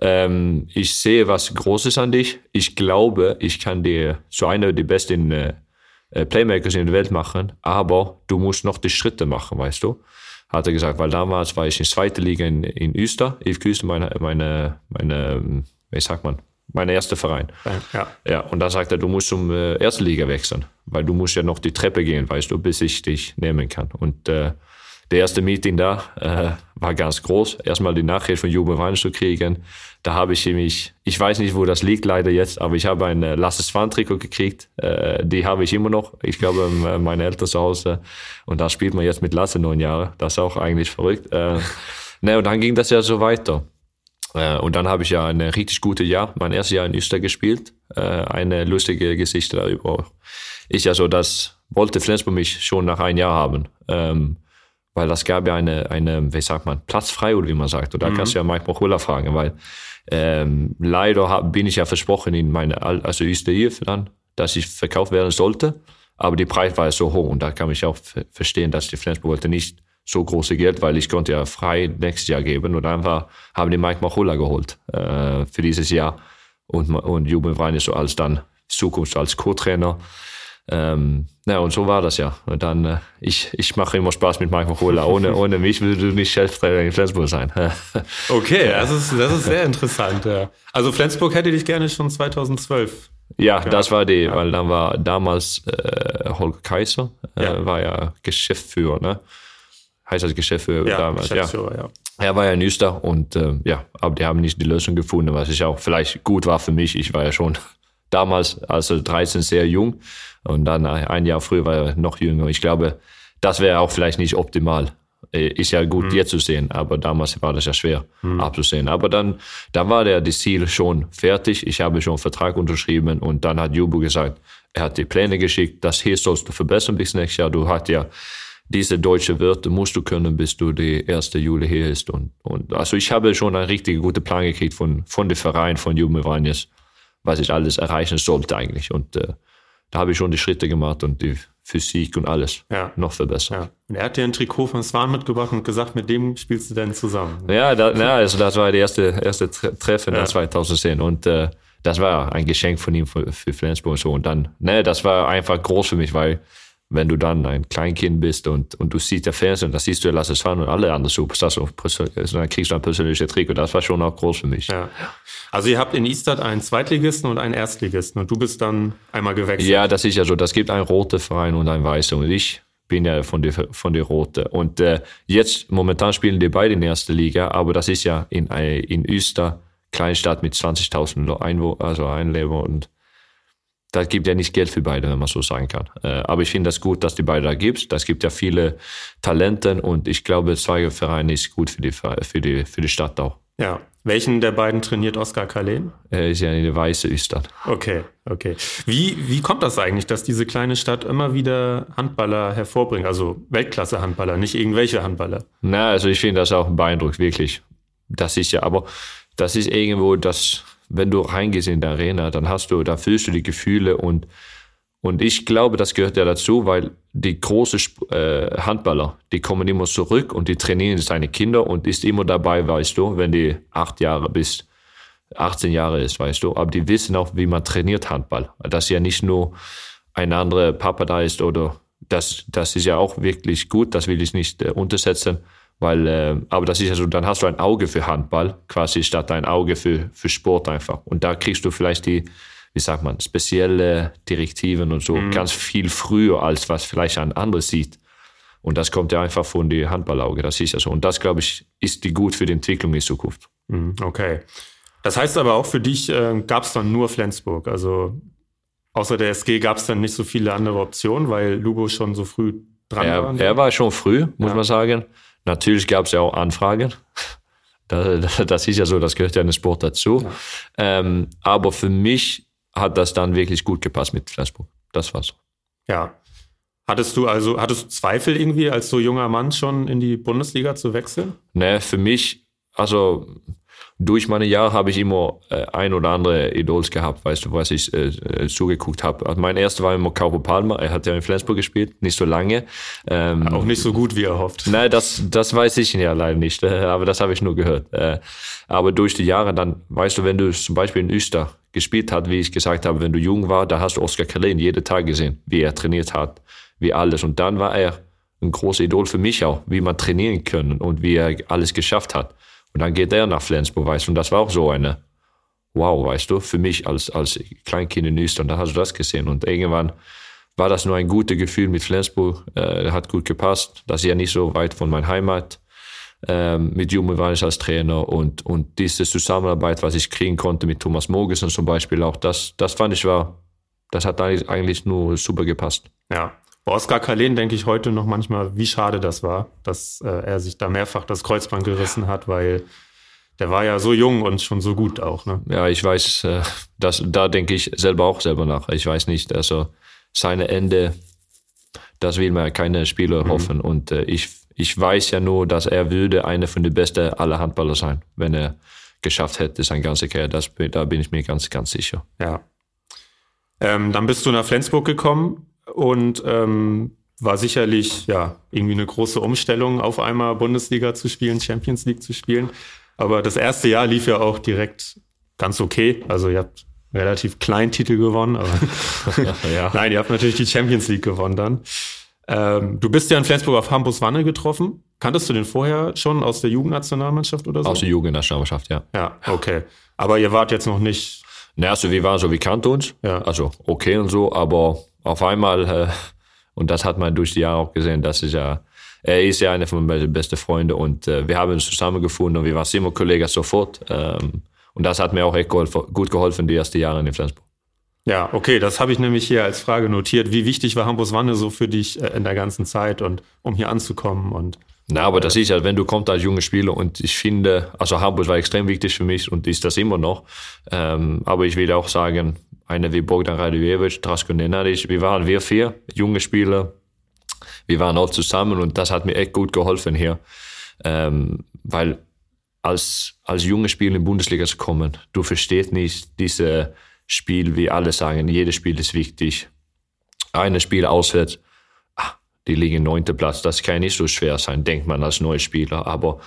Ähm, ich sehe was Großes an dich. Ich glaube, ich kann dir zu einer der besten äh, äh, Playmakers in der Welt machen, aber du musst noch die Schritte machen, weißt du? Hat er gesagt, weil damals war ich in zweiter Liga in, in Öster, Eve Küster, meine, meine, meine, wie sagt man, mein erster Verein. Ja. ja. Und dann sagt er, du musst zum äh, erste Liga wechseln, weil du musst ja noch die Treppe gehen, weißt du, bis ich dich nehmen kann. Und äh, der erste Meeting da äh, war ganz groß. Erstmal die Nachricht von zu kriegen. Da habe ich mich, ich weiß nicht, wo das liegt leider jetzt, aber ich habe ein äh, Lasse Swan Trikot gekriegt. Äh, die habe ich immer noch. Ich glaube, äh, meine Eltern zu Hause. Und da spielt man jetzt mit Lasse neun Jahre. Das ist auch eigentlich verrückt. Äh, ne, und dann ging das ja so weiter. Äh, und dann habe ich ja ein richtig gutes Jahr, mein erstes Jahr in Öster gespielt. Äh, eine lustige Geschichte darüber. Ich ja so, wollte Flensburg mich schon nach einem Jahr haben. Ähm, weil das gab ja eine, eine wie sagt man, Platz frei oder wie man sagt. Und da mhm. kannst du ja Mike Mochulla fragen, weil ähm, leider hab, bin ich ja versprochen in meine, also ISDIF dann, dass ich verkauft werden sollte. Aber die Preis war ja so hoch und da kann ich auch verstehen, dass die Flensburg wollte nicht so große Geld, weil ich konnte ja frei nächstes Jahr geben und einfach haben die Mike Machulla geholt äh, für dieses Jahr und, und Juben Weine so als dann Zukunft als Co-Trainer. Ähm, ja, und so war das ja. Und dann, äh, ich, ich mache immer Spaß mit Michael Kohler. Ohne, ohne mich würde du nicht Cheftrainer in Flensburg sein. okay, das ist, das ist sehr interessant. Ja. Also Flensburg hätte dich gerne schon 2012. Ja, gehabt. das war die, ja. weil dann war damals äh, Holger Kaiser, äh, ja. war ja Geschäftsführer, ne? Heißt das Geschäftsführer ja, damals? Geschäftsführer, ja. Er war ja in Öster und äh, ja, aber die haben nicht die Lösung gefunden, was ich auch vielleicht gut war für mich. Ich war ja schon damals, also 13, sehr jung und dann ein Jahr früher war er noch jünger. Ich glaube, das wäre auch vielleicht nicht optimal. Äh, ist ja gut mhm. jetzt zu sehen, aber damals war das ja schwer mhm. abzusehen. Aber dann, dann war der das Ziel schon fertig. Ich habe schon einen Vertrag unterschrieben und dann hat Jubu gesagt, er hat die Pläne geschickt, das hier sollst du verbessern bis nächstes Jahr. Du hast ja diese deutsche Wörter musst du können, bis du die erste Juli hier ist. Und, und also ich habe schon einen richtig guten Plan gekriegt von, von dem Verein, von Jubu Vanjes, was ich alles erreichen sollte eigentlich. Und äh, da habe ich schon die Schritte gemacht und die Physik und alles ja. noch verbessert. Ja. Und er hat dir ein Trikot von Swan mitgebracht und gesagt, mit dem spielst du denn zusammen. Ja, da, ja also das war der erste, erste Treffen ja. 2010 und äh, das war ein Geschenk von ihm für, für Flensburg und so. Und dann, ne, das war einfach groß für mich, weil wenn du dann ein Kleinkind bist und, und du siehst der Fernsehen, da siehst du ja Lasse Swan und alle anderen Superstars und dann kriegst du ein persönliches Trikot. Das war schon auch groß für mich. Ja. Also ihr habt in Istad einen Zweitligisten und einen Erstligisten und du bist dann einmal gewechselt. Ja, das ist ja so. Das gibt einen roten Verein und einen weißen und ich bin ja von der, von der roten. Und äh, jetzt, momentan spielen die beide in der ersten Liga, aber das ist ja in, in Öster, Kleinstadt mit 20.000 Einwohnern, also Einwohnern und das gibt ja nicht Geld für beide, wenn man so sagen kann. Äh, aber ich finde das gut, dass die beide da gibt. Das gibt ja viele Talente und ich glaube, zwei Vereine ist gut für die, für die, für die Stadt auch. Ja. Welchen der beiden trainiert Oskar Kalen? Er ist ja in der Weiße Östern. Okay, okay. Wie, wie kommt das eigentlich, dass diese kleine Stadt immer wieder Handballer hervorbringt? Also Weltklasse-Handballer, nicht irgendwelche Handballer? Na, also ich finde das auch beeindruckend, wirklich. Das ist ja, aber das ist irgendwo das, wenn du reingehst in die Arena, dann hast du, da fühlst du die Gefühle und, und ich glaube, das gehört ja dazu, weil die großen äh, Handballer, die kommen immer zurück und die trainieren seine Kinder und ist immer dabei, weißt du, wenn die acht Jahre bis 18 Jahre ist, weißt du. Aber die wissen auch, wie man trainiert Handball. Dass ja nicht nur ein anderer Papa da ist oder das, das ist ja auch wirklich gut, das will ich nicht äh, untersetzen. Weil, äh, aber das ist ja so, dann hast du ein Auge für Handball, quasi statt ein Auge für, für Sport einfach. Und da kriegst du vielleicht die, wie sagt man, spezielle Direktiven und so mhm. ganz viel früher, als was vielleicht ein anderer sieht. Und das kommt ja einfach von dem Handballauge, das ist ja so. Und das, glaube ich, ist die gut für die Entwicklung in Zukunft. Mhm, okay. Das heißt aber auch für dich äh, gab es dann nur Flensburg. Also außer der SG gab es dann nicht so viele andere Optionen, weil Lubo schon so früh dran er, war. Er war schon früh, muss ja. man sagen. Natürlich gab es ja auch Anfragen. Das, das, ist ja so, das gehört ja in den Sport dazu. Ja. Ähm, aber für mich hat das dann wirklich gut gepasst mit Flensburg. Das war's. Ja. Hattest du also, hattest du Zweifel irgendwie als so junger Mann schon in die Bundesliga zu wechseln? Ne, für mich, also durch meine Jahre habe ich immer äh, ein oder andere Idols gehabt, weißt du, was ich äh, äh, zugeguckt habe. Also mein erster war immer Caupo Palmer, er hat ja in Flensburg gespielt, nicht so lange. Ähm, Auch nicht so gut, wie er hofft. Nein, das, das weiß ich ja leider nicht, aber das habe ich nur gehört. Äh, aber durch die Jahre dann, weißt du, wenn du zum Beispiel in Öster gespielt hast, wie ich gesagt habe, wenn du jung war, da hast du Oskar Kalin jeden Tag gesehen, wie er trainiert hat, wie alles. Und dann war er ein großes Idol für mich auch, wie man trainieren können und wie er alles geschafft hat. Und dann geht er nach Flensburg, weißt du, und das war auch so eine, wow, weißt du, für mich als, als Kleinkind in Österreich, da hast du das gesehen. Und irgendwann war das nur ein gutes Gefühl mit Flensburg, äh, hat gut gepasst. Das ist ja nicht so weit von meiner Heimat. Ähm, mit Jume war ich als Trainer und, und diese Zusammenarbeit, was ich kriegen konnte mit Thomas Mogesen zum Beispiel auch, das, das fand ich war, das hat eigentlich nur super gepasst. Ja, Oskar Kalen denke ich heute noch manchmal, wie schade das war, dass äh, er sich da mehrfach das Kreuzband gerissen hat, weil der war ja so jung und schon so gut auch. Ne? Ja, ich weiß, äh, das, da denke ich selber auch selber nach. Ich weiß nicht, also seine Ende, das will mir keine Spieler mhm. hoffen. Und äh, ich, ich weiß ja nur, dass er würde einer von den besten aller Handballer sein, wenn er geschafft hätte, sein ganze Karriere. Das, da bin ich mir ganz, ganz sicher. Ja. Ähm, dann bist du nach Flensburg gekommen und ähm, war sicherlich ja irgendwie eine große Umstellung, auf einmal Bundesliga zu spielen, Champions League zu spielen. Aber das erste Jahr lief ja auch direkt ganz okay. Also ihr habt relativ kleinen Titel gewonnen, aber ja. nein, ihr habt natürlich die Champions League gewonnen dann. Ähm, du bist ja in Flensburg auf Hampus Wanne getroffen. Kanntest du den vorher schon aus der Jugendnationalmannschaft oder so? Aus der Jugendnationalmannschaft, ja. Ja, okay. Aber ihr wart jetzt noch nicht. Na, also wir waren so, wir kannten uns. Ja. Also okay und so, aber auf einmal, äh, und das hat man durch die Jahre auch gesehen, das ist ja, er ist ja einer von meinen besten Freunden und äh, wir haben uns zusammengefunden und wir waren immer Kollegen sofort. Ähm, und das hat mir auch echt geholfen, gut geholfen, die ersten Jahre in Flensburg. Ja, okay, das habe ich nämlich hier als Frage notiert. Wie wichtig war Hampus Wanne so für dich äh, in der ganzen Zeit und um hier anzukommen und na, aber das ist ja, wenn du kommst als junger Spieler und ich finde, also Hamburg war extrem wichtig für mich und ist das immer noch. Ähm, aber ich will auch sagen, einer wie Bogdan Radojevic, Drasko Nenadic, wir waren wir vier junge Spieler, wir waren all zusammen und das hat mir echt gut geholfen hier. Ähm, weil als, als junge Spieler in die Bundesliga zu kommen, du verstehst nicht dieses Spiel, wie alle sagen, jedes Spiel ist wichtig. Ein Spiel auswärts, ah, die liegen neunter Platz, das kann nicht so schwer sein, denkt man als neuer Spieler. Aber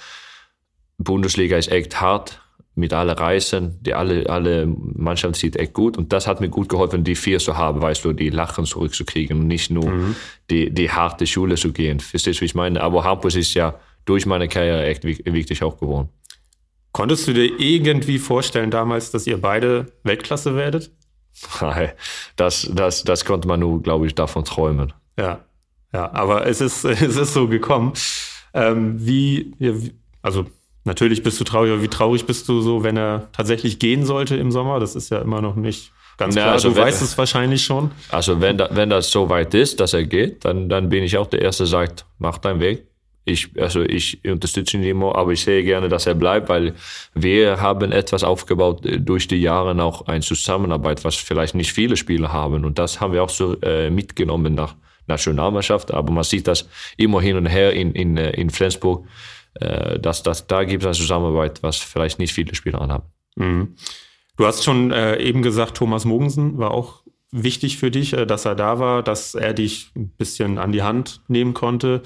Bundesliga ist echt hart mit allen Reisen, die alle, alle Mannschaften sieht echt gut. Und das hat mir gut geholfen, die vier zu haben, weißt du, die Lachen zurückzukriegen und nicht nur mhm. die, die harte Schule zu gehen. Verstehst du, wie ich meine? Aber Hampus ist ja durch meine Karriere echt wichtig auch geworden. Konntest du dir irgendwie vorstellen damals, dass ihr beide Weltklasse werdet? Nein, das, das, das konnte man nur, glaube ich, davon träumen. Ja, ja, aber es ist, es ist so gekommen. Ähm, wie, also natürlich bist du traurig, aber wie traurig bist du so, wenn er tatsächlich gehen sollte im Sommer? Das ist ja immer noch nicht ganz klar. also du wenn, weißt es wahrscheinlich schon. Also wenn, da, wenn das so weit ist, dass er geht, dann, dann bin ich auch der Erste, der sagt, mach deinen Weg ich, also ich unterstütze ihn immer, aber ich sehe gerne, dass er bleibt, weil wir haben etwas aufgebaut äh, durch die Jahre auch eine Zusammenarbeit, was vielleicht nicht viele Spieler haben. Und das haben wir auch so äh, mitgenommen nach Nationalmannschaft. Aber man sieht das immer hin und her in, in, äh, in Flensburg, äh, dass, dass da gibt es eine Zusammenarbeit, was vielleicht nicht viele Spieler anhaben. Mhm. Du hast schon äh, eben gesagt, Thomas Mogensen war auch wichtig für dich, äh, dass er da war, dass er dich ein bisschen an die Hand nehmen konnte.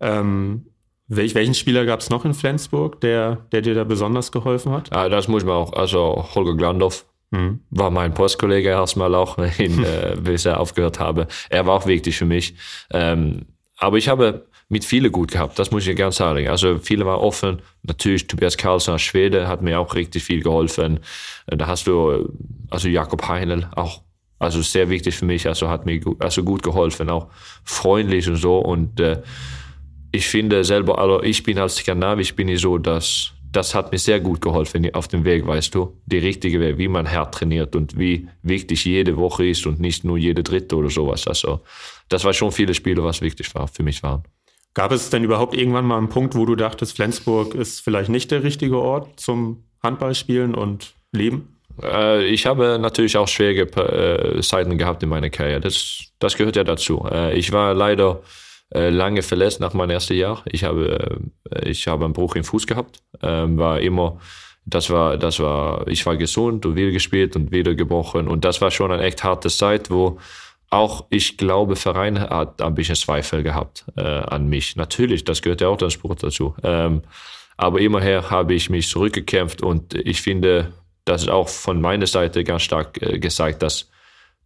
Ähm, welch, welchen Spieler gab es noch in Flensburg, der, der dir da besonders geholfen hat? Ja, das muss man auch. Also Holger Glandorf mhm. war mein Postkollege erstmal auch, in, äh, bis er aufgehört habe. Er war auch wichtig für mich. Ähm, aber ich habe mit vielen gut gehabt, das muss ich ganz sagen. Also viele waren offen. Natürlich Tobias Karlsson aus Schweden hat mir auch richtig viel geholfen. Äh, da hast du also Jakob Heinl auch also sehr wichtig für mich. Also hat mir gut, also gut geholfen, auch freundlich und so und äh, ich finde selber, also ich bin als Skandinavisch, bin ich so, dass das hat mir sehr gut geholfen auf dem Weg, weißt du, die richtige Weg, wie man hart trainiert und wie wichtig jede Woche ist und nicht nur jede dritte oder sowas. Also das war schon viele Spiele, was wichtig war, für mich waren. Gab es denn überhaupt irgendwann mal einen Punkt, wo du dachtest, Flensburg ist vielleicht nicht der richtige Ort zum Handballspielen und Leben? Äh, ich habe natürlich auch schwere äh, Zeiten gehabt in meiner Karriere. Das, das gehört ja dazu. Äh, ich war leider lange verletzt nach meinem ersten Jahr. Ich habe, ich habe einen Bruch im Fuß gehabt, ähm, war immer, das war, das war, ich war gesund und wieder gespielt und wieder gebrochen und das war schon eine echt harte Zeit, wo auch ich glaube, Verein hat ein bisschen Zweifel gehabt äh, an mich. Natürlich, das gehört ja auch zum Sport dazu. Ähm, aber immerher habe ich mich zurückgekämpft und ich finde, das ist auch von meiner Seite ganz stark äh, gesagt, dass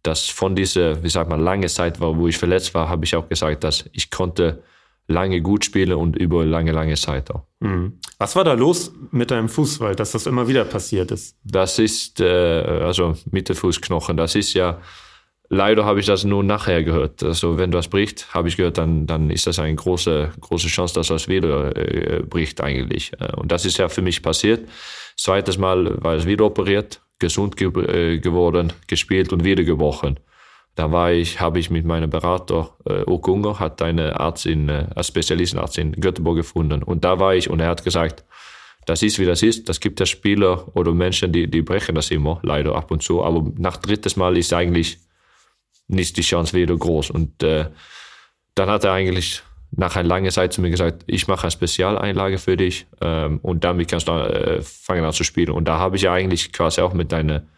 dass von dieser, wie sagt man, lange Zeit, wo ich verletzt war, habe ich auch gesagt, dass ich konnte lange gut spielen und über lange, lange Zeit auch. Mhm. Was war da los mit deinem Fuß, weil dass das immer wieder passiert ist? Das ist, äh, also Mittelfußknochen, das ist ja, leider habe ich das nur nachher gehört. Also wenn das bricht, habe ich gehört, dann, dann ist das eine große, große Chance, dass das wieder äh, bricht eigentlich. Äh, und das ist ja für mich passiert. Zweites Mal war es wieder operiert, gesund ge äh, geworden, gespielt und wieder gebrochen. Da war ich, habe ich mit meinem Berater, äh, Okunger, hat eine Arzt in, äh, Spezialistenarzt in Göteborg gefunden. Und da war ich und er hat gesagt, das ist wie das ist. Das gibt ja Spieler oder Menschen, die, die brechen das immer, leider ab und zu. Aber nach drittes Mal ist eigentlich nicht die Chance wieder groß. Und äh, dann hat er eigentlich nach einer langen Zeit zu mir gesagt, ich mache eine Spezialeinlage für dich ähm, und damit kannst du äh, fangen an zu spielen. Und da habe ich eigentlich quasi auch mit deinen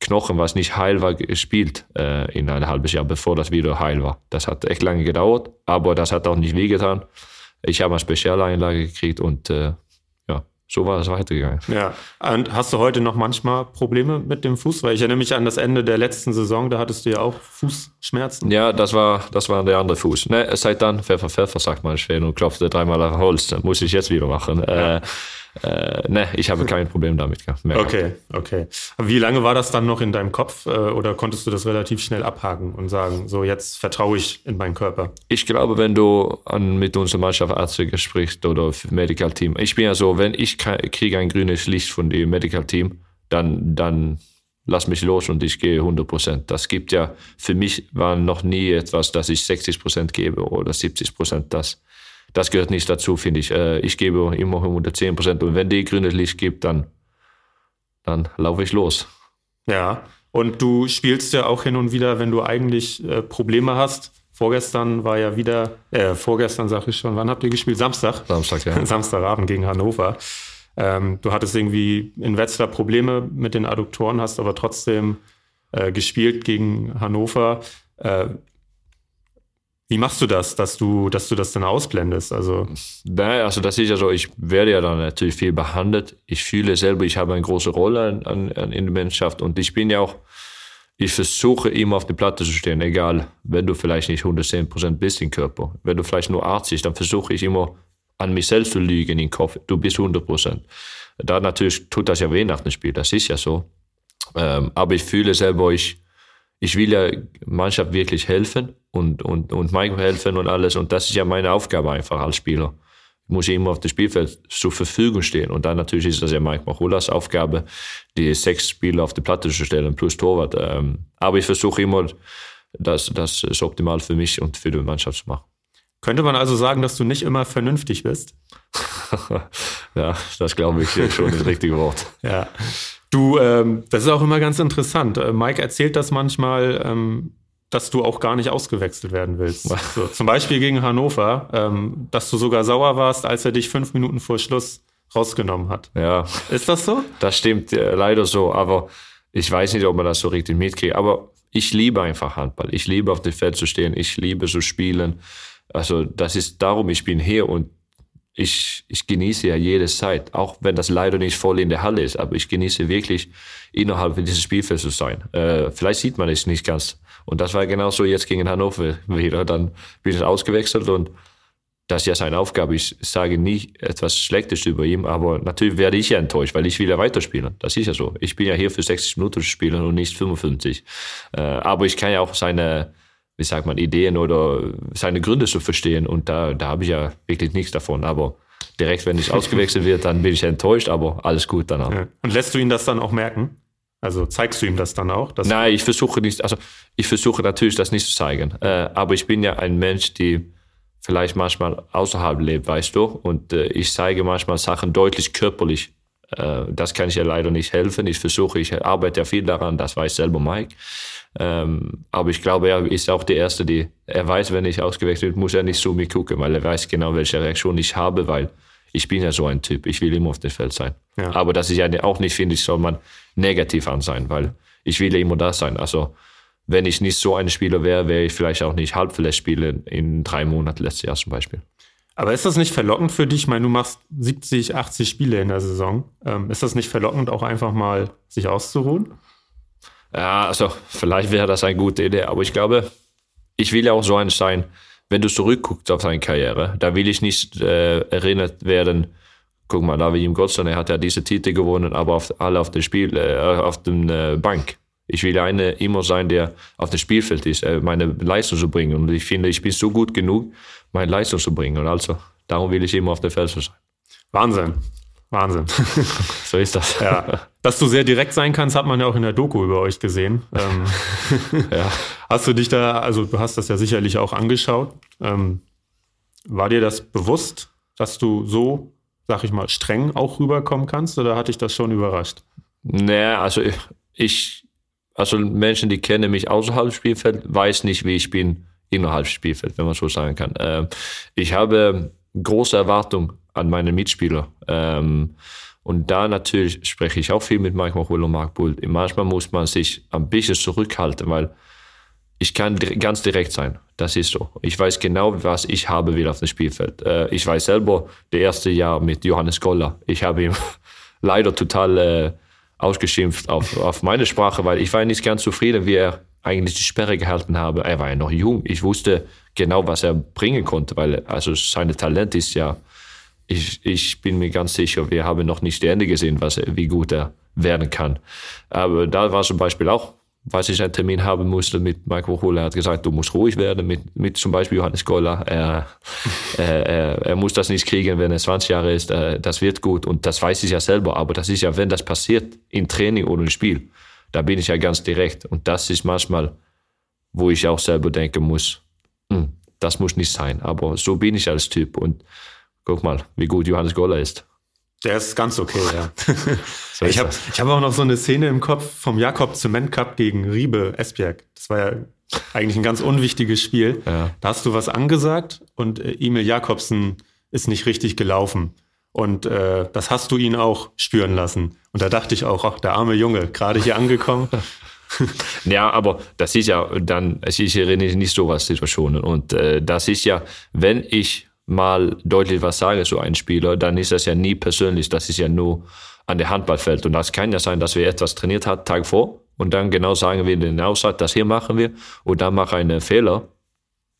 Knochen, was nicht heil war, gespielt äh, in ein halbes Jahr, bevor das wieder heil war. Das hat echt lange gedauert, aber das hat auch nicht wehgetan. Ich habe eine Spezialeinlage gekriegt und äh, ja, so war es weitergegangen. Ja. Und hast du heute noch manchmal Probleme mit dem Fuß? Weil ich erinnere mich an das Ende der letzten Saison, da hattest du ja auch Fußschmerzen. Ja, das war, das war der andere Fuß. Ne, seit dann, Pfeffer, Pfeffer, sagt man schön und klopfte dreimal auf Holz. Das muss ich jetzt wieder machen. Ja. Äh, äh, ne, ich habe kein Problem damit. Mehr okay, okay. Wie lange war das dann noch in deinem Kopf äh, oder konntest du das relativ schnell abhaken und sagen, so jetzt vertraue ich in meinen Körper? Ich glaube, wenn du an, mit unserer Mannschaft Ärzte sprichst oder Medical Team, ich bin ja so, wenn ich kriege ein grünes Licht von dem Medical Team, dann, dann lass mich los und ich gehe 100 Prozent. Das gibt ja, für mich war noch nie etwas, dass ich 60 Prozent gebe oder 70 Prozent. Das, das gehört nicht dazu, finde ich. Äh, ich gebe immer 110 Prozent und wenn die grünes Licht gibt, dann, dann laufe ich los. Ja, und du spielst ja auch hin und wieder, wenn du eigentlich äh, Probleme hast. Vorgestern war ja wieder, äh, vorgestern sage ich schon, wann habt ihr gespielt? Samstag? Samstag, ja. Samstagabend gegen Hannover. Ähm, du hattest irgendwie in Wetzlar Probleme mit den Adduktoren, hast aber trotzdem äh, gespielt gegen Hannover. Äh, wie machst du das, dass du, dass du das dann ausblendest? Also, Nein, also das ist ja so, ich werde ja dann natürlich viel behandelt. Ich fühle selber, ich habe eine große Rolle an, an, in der Mannschaft und ich bin ja auch, ich versuche immer auf die Platte zu stehen, egal, wenn du vielleicht nicht 110% bist im Körper. Wenn du vielleicht nur 80, dann versuche ich immer an mich selbst zu lügen im Kopf. Du bist 100%. Da natürlich tut das ja weh nach dem Spiel, das ist ja so. Ähm, aber ich fühle selber, ich, ich will ja Mannschaft wirklich helfen und, und, und Mike helfen und alles. Und das ist ja meine Aufgabe einfach als Spieler. Ich muss ja immer auf dem Spielfeld zur Verfügung stehen. Und dann natürlich ist das ja Mike Machulas Aufgabe, die sechs Spieler auf die Platte zu stellen, plus Torwart. Ähm, aber ich versuche immer, das, das so optimal für mich und für die Mannschaft zu machen. Könnte man also sagen, dass du nicht immer vernünftig bist? ja, das glaube ich schon das richtige Wort. Ja. Du, ähm, das ist auch immer ganz interessant. Äh, Mike erzählt das manchmal, ähm, dass du auch gar nicht ausgewechselt werden willst. So, zum Beispiel gegen Hannover, ähm, dass du sogar sauer warst, als er dich fünf Minuten vor Schluss rausgenommen hat. Ja. Ist das so? Das stimmt äh, leider so, aber ich weiß nicht, ob man das so richtig mitkriegt. Aber ich liebe einfach Handball. Ich liebe auf dem Feld zu stehen. Ich liebe zu spielen. Also das ist darum, ich bin hier und ich, ich genieße ja jede Zeit, auch wenn das leider nicht voll in der Halle ist, aber ich genieße wirklich innerhalb dieses Spielfelds zu sein. Äh, vielleicht sieht man es nicht ganz. Und das war genauso jetzt gegen Hannover wieder. Dann bin ich ausgewechselt und das ist ja seine Aufgabe. Ich sage nie etwas Schlechtes über ihn, aber natürlich werde ich ja enttäuscht, weil ich will ja weiterspielen. Das ist ja so. Ich bin ja hier für 60 Minuten zu spielen und nicht 55. Äh, aber ich kann ja auch seine, wie sagt man, Ideen oder seine Gründe zu verstehen. Und da, da habe ich ja wirklich nichts davon. Aber direkt, wenn ich ausgewechselt wird, dann bin ich enttäuscht, aber alles gut danach. Ja. Und lässt du ihn das dann auch merken? Also zeigst du ihm das dann auch? Nein, ich versuche nicht, also ich versuche natürlich das nicht zu zeigen. Äh, aber ich bin ja ein Mensch, die vielleicht manchmal außerhalb lebt, weißt du? Und äh, ich zeige manchmal Sachen deutlich körperlich. Äh, das kann ich ja leider nicht helfen. Ich versuche, ich arbeite ja viel daran, das weiß selber Mike. Ähm, aber ich glaube, er ist auch der Erste, die, er weiß, wenn ich ausgewechselt muss er nicht zu mir gucken, weil er weiß genau, welche Reaktion ich habe, weil ich bin ja so ein Typ. Ich will immer auf dem Feld sein. Ja. Aber das ist ja auch nicht, finde ich, soll man negativ an sein, weil ich will immer da sein. Also, wenn ich nicht so ein Spieler wäre, wäre ich vielleicht auch nicht Halbfinale spielen in drei Monaten letztes Jahr zum Beispiel. Aber ist das nicht verlockend für dich? Ich meine, du machst 70, 80 Spiele in der Saison. Ähm, ist das nicht verlockend, auch einfach mal sich auszuruhen? Ja, also vielleicht wäre das eine gute Idee, aber ich glaube, ich will ja auch so ein sein, wenn du zurückguckst auf seine Karriere, da will ich nicht äh, erinnert werden, guck mal, David im Gottsson, er hat ja diese Titel gewonnen, aber auf, alle auf dem Spiel, äh, auf dem äh, Bank. Ich will eine immer sein, der auf dem Spielfeld ist, äh, meine Leistung zu bringen. Und ich finde, ich bin so gut genug, meine Leistung zu bringen. Und also, darum will ich immer auf dem Feld sein. Wahnsinn. Wahnsinn. so ist das. Ja. Dass du sehr direkt sein kannst, hat man ja auch in der Doku über euch gesehen. Ähm, ja. Hast du dich da, also du hast das ja sicherlich auch angeschaut. Ähm, war dir das bewusst, dass du so, sag ich mal, streng auch rüberkommen kannst oder hat dich das schon überrascht? Naja, also ich, also Menschen, die kennen mich außerhalb des Spielfelds, weiß nicht, wie ich bin innerhalb des Spielfelds, wenn man so sagen kann. Ähm, ich habe große Erwartungen an meine Mitspieler. Ähm, und da natürlich spreche ich auch viel mit Mike Machuel und Mark Bull. Manchmal muss man sich ein bisschen zurückhalten, weil ich kann ganz direkt sein. Das ist so. Ich weiß genau, was ich habe will auf dem Spielfeld. Äh, ich weiß selber, das erste Jahr mit Johannes Goller, ich habe ihm leider total äh, ausgeschimpft auf, auf meine Sprache, weil ich war nicht ganz zufrieden, wie er eigentlich die Sperre gehalten habe. Er war ja noch jung. Ich wusste genau, was er bringen konnte, weil also sein Talent ist ja, ich, ich bin mir ganz sicher, wir haben noch nicht die Ende gesehen, was wie gut er werden kann. Aber da war zum Beispiel auch was ich einen Termin haben musste mit Michael Hohle, hat gesagt, du musst ruhig werden mit, mit zum Beispiel Johannes Goller. Er, er, er, muss das nicht kriegen, wenn er 20 Jahre ist. Äh, das wird gut und das weiß ich ja selber. Aber das ist ja, wenn das passiert im Training oder im Spiel, da bin ich ja ganz direkt. Und das ist manchmal, wo ich auch selber denken muss, hm, das muss nicht sein. Aber so bin ich als Typ und guck mal, wie gut Johannes Goller ist. Der ist ganz okay, ja. so ich habe hab auch noch so eine Szene im Kopf vom Jakob Zement Cup gegen Riebe Esbjerg. Das war ja eigentlich ein ganz unwichtiges Spiel. Ja. Da hast du was angesagt und äh, Emil Jakobsen ist nicht richtig gelaufen. Und äh, das hast du ihn auch spüren lassen. Und da dachte ich auch, ach, der arme Junge, gerade hier angekommen. ja, aber das ist ja dann, es ist ja nicht so was Situationen. Und äh, das ist ja, wenn ich mal deutlich was sage zu einem Spieler, dann ist das ja nie persönlich, das ist ja nur an der Handballfeld. Und das kann ja sein, dass wir etwas trainiert haben, Tag vor, und dann genau sagen wir den Aussatz, das hier machen wir, und dann mache einen Fehler,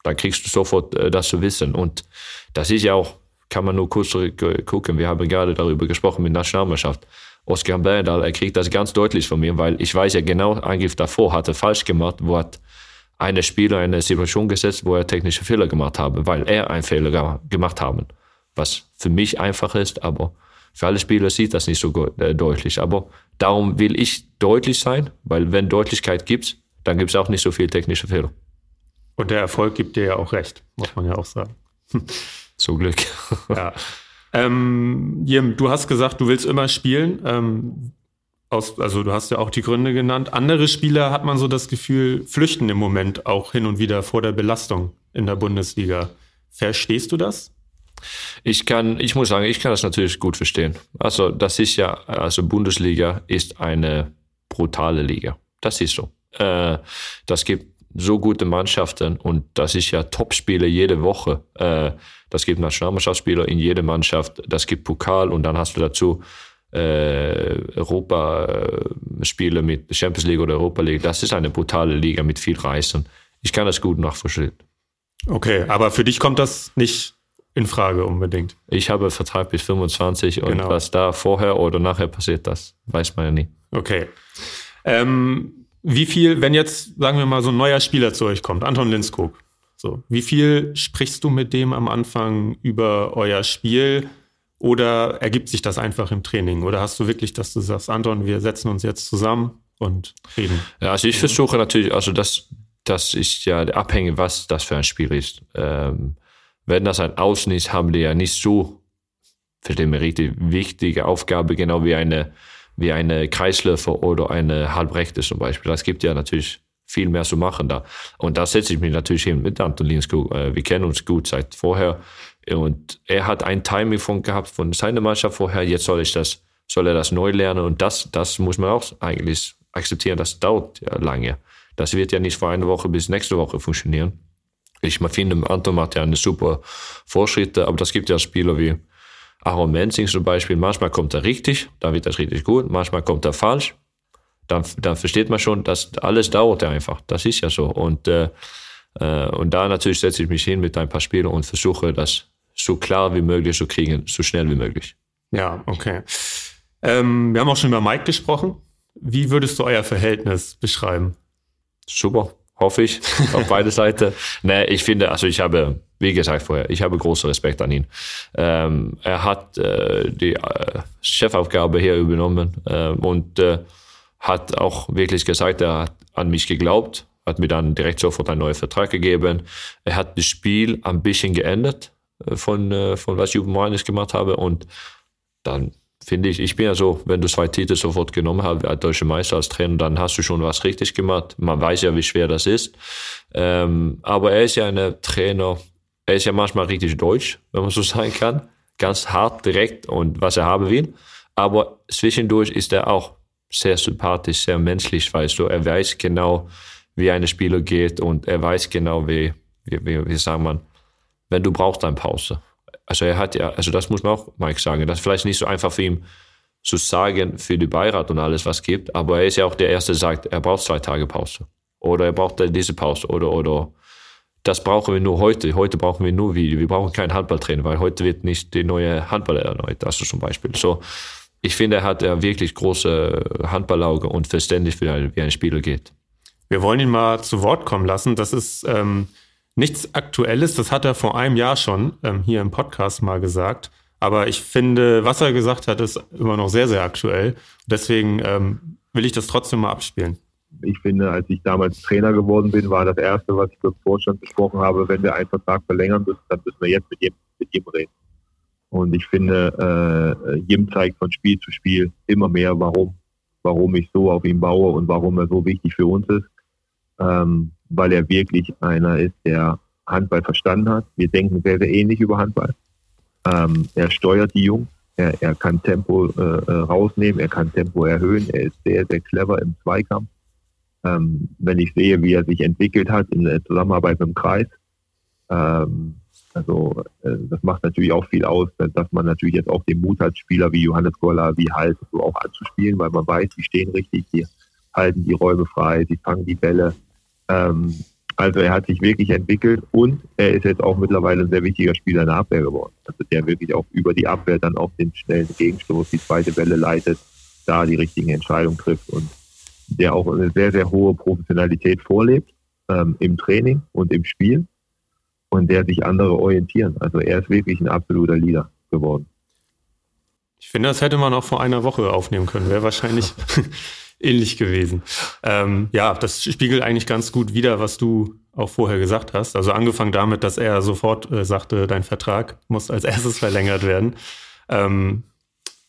dann kriegst du sofort äh, das zu wissen. Und das ist ja auch, kann man nur kurz gucken, wir haben gerade darüber gesprochen mit Nationalmannschaft. Oskar Berndal, er kriegt das ganz deutlich von mir, weil ich weiß ja genau, Angriff davor hat er falsch gemacht, wo hat eine Spieler in eine Situation gesetzt, wo er technische Fehler gemacht habe, weil er einen Fehler gemacht haben. Was für mich einfach ist, aber für alle Spieler sieht das nicht so äh, deutlich. Aber darum will ich deutlich sein, weil wenn Deutlichkeit gibt, dann gibt es auch nicht so viel technische Fehler. Und der Erfolg gibt dir ja auch recht, muss man ja auch sagen. Zum Glück. ja. Ähm, Jim, du hast gesagt, du willst immer spielen. Ähm, aus, also du hast ja auch die Gründe genannt. Andere Spieler hat man so das Gefühl, flüchten im Moment auch hin und wieder vor der Belastung in der Bundesliga. Verstehst du das? Ich kann, ich muss sagen, ich kann das natürlich gut verstehen. Also das ist ja, also Bundesliga ist eine brutale Liga. Das ist so. Äh, das gibt so gute Mannschaften und das ist ja Topspiele jede Woche. Äh, das gibt Nationalmannschaftsspieler in jeder Mannschaft. Das gibt Pokal und dann hast du dazu äh, Europa-Spiele mit Champions League oder Europa League. Das ist eine brutale Liga mit viel Reisen. Ich kann das gut nachvollziehen. Okay, aber für dich kommt das nicht in Frage unbedingt. Ich habe Vertrag bis 25 und genau. was da vorher oder nachher passiert, das weiß man ja nie. Okay. Ähm, wie viel, wenn jetzt, sagen wir mal, so ein neuer Spieler zu euch kommt, Anton Linskog, so, wie viel sprichst du mit dem am Anfang über euer Spiel? Oder ergibt sich das einfach im Training? Oder hast du wirklich, dass du sagst, Anton, wir setzen uns jetzt zusammen und reden? Ja, also ich versuche natürlich, also das, das ist ja abhängig, was das für ein Spiel ist. Ähm, wenn das ein Außen ist, haben die ja nicht so, für den richtig wichtige Aufgabe, genau wie eine, wie eine Kreisläufer oder eine Halbrechte zum Beispiel. Das gibt ja natürlich viel mehr zu machen da. Und da setze ich mich natürlich hin mit Anton Linsko. Äh, wir kennen uns gut seit vorher. Und er hat ein Timing von gehabt von seiner Mannschaft vorher. Jetzt soll ich das, soll er das neu lernen. Und das, das muss man auch eigentlich akzeptieren. Das dauert ja lange. Das wird ja nicht von einer Woche bis nächste Woche funktionieren. Ich finde, Anton macht ja eine super Fortschritte, aber das gibt ja Spieler wie Aaron Menzing zum Beispiel. Manchmal kommt er richtig, dann wird das richtig gut. Manchmal kommt er falsch. Dann, dann versteht man schon, dass alles dauert ja einfach. Das ist ja so. Und, äh, äh und da natürlich setze ich mich hin mit ein paar Spielern und versuche das so klar wie möglich zu kriegen, so schnell wie möglich. Ja, okay. Ähm, wir haben auch schon über Mike gesprochen. Wie würdest du euer Verhältnis beschreiben? Super, hoffe ich, auf beide Seiten. Nee, ich finde, also ich habe, wie gesagt vorher, ich habe großen Respekt an ihn. Ähm, er hat äh, die äh, Chefaufgabe hier übernommen äh, und äh, hat auch wirklich gesagt, er hat an mich geglaubt, hat mir dann direkt sofort einen neuen Vertrag gegeben. Er hat das Spiel ein bisschen geändert von, äh, von was Juventus gemacht habe. Und dann finde ich, ich bin ja so, wenn du zwei Titel sofort genommen hast, als deutsche Meister, als Trainer, dann hast du schon was richtig gemacht. Man weiß ja, wie schwer das ist. Ähm, aber er ist ja ein Trainer, er ist ja manchmal richtig deutsch, wenn man so sagen kann. Ganz hart, direkt und was er haben will. Aber zwischendurch ist er auch sehr sympathisch, sehr menschlich, weißt du. Er weiß genau, wie ein Spieler geht und er weiß genau, wie, wie, wie, wie sagt man, wenn du brauchst eine Pause. Also er hat ja, also das muss man auch Mike sagen, das ist vielleicht nicht so einfach für ihn zu sagen für die Beirat und alles, was gibt, aber er ist ja auch der Erste, der sagt, er braucht zwei Tage Pause oder er braucht diese Pause oder, oder das brauchen wir nur heute. Heute brauchen wir nur Video. Wir brauchen keinen Handballtrainer, weil heute wird nicht die neue Handball erneut. Also zum Beispiel. So, ich finde, er hat ja wirklich große Handballauge und Verständnis, wie ein, wie ein Spieler geht. Wir wollen ihn mal zu Wort kommen lassen. Das ist ähm, nichts Aktuelles. Das hat er vor einem Jahr schon ähm, hier im Podcast mal gesagt. Aber ich finde, was er gesagt hat, ist immer noch sehr, sehr aktuell. Deswegen ähm, will ich das trotzdem mal abspielen. Ich finde, als ich damals Trainer geworden bin, war das Erste, was ich mit dem Vorstand besprochen habe, wenn wir einen Vertrag verlängern müssen, dann müssen wir jetzt mit jedem, mit jedem reden. Und ich finde, äh, Jim zeigt von Spiel zu Spiel immer mehr, warum, warum ich so auf ihn baue und warum er so wichtig für uns ist. Ähm, weil er wirklich einer ist, der Handball verstanden hat. Wir denken sehr, sehr ähnlich über Handball. Ähm, er steuert die Jungs. Er, er kann Tempo äh, äh, rausnehmen, er kann Tempo erhöhen. Er ist sehr, sehr clever im Zweikampf. Ähm, wenn ich sehe, wie er sich entwickelt hat in der Zusammenarbeit mit dem Kreis, ähm, also äh, das macht natürlich auch viel aus, dass man natürlich jetzt auch den Mut hat, Spieler wie Johannes Goller, wie Halt so auch anzuspielen, weil man weiß, die stehen richtig, die halten die Räume frei, die fangen die Bälle. Ähm, also er hat sich wirklich entwickelt und er ist jetzt auch mittlerweile ein sehr wichtiger Spieler in der Abwehr geworden. Also der wirklich auch über die Abwehr dann auch den schnellen Gegenstoß, die zweite Welle leitet, da die richtigen Entscheidungen trifft und der auch eine sehr, sehr hohe Professionalität vorlebt ähm, im Training und im Spiel und der sich andere orientieren. Also er ist wirklich ein absoluter Leader geworden. Ich finde, das hätte man auch vor einer Woche aufnehmen können. Wäre wahrscheinlich ähnlich gewesen. Ähm, ja, das spiegelt eigentlich ganz gut wider, was du auch vorher gesagt hast. Also angefangen damit, dass er sofort äh, sagte, dein Vertrag muss als erstes verlängert werden. Ähm,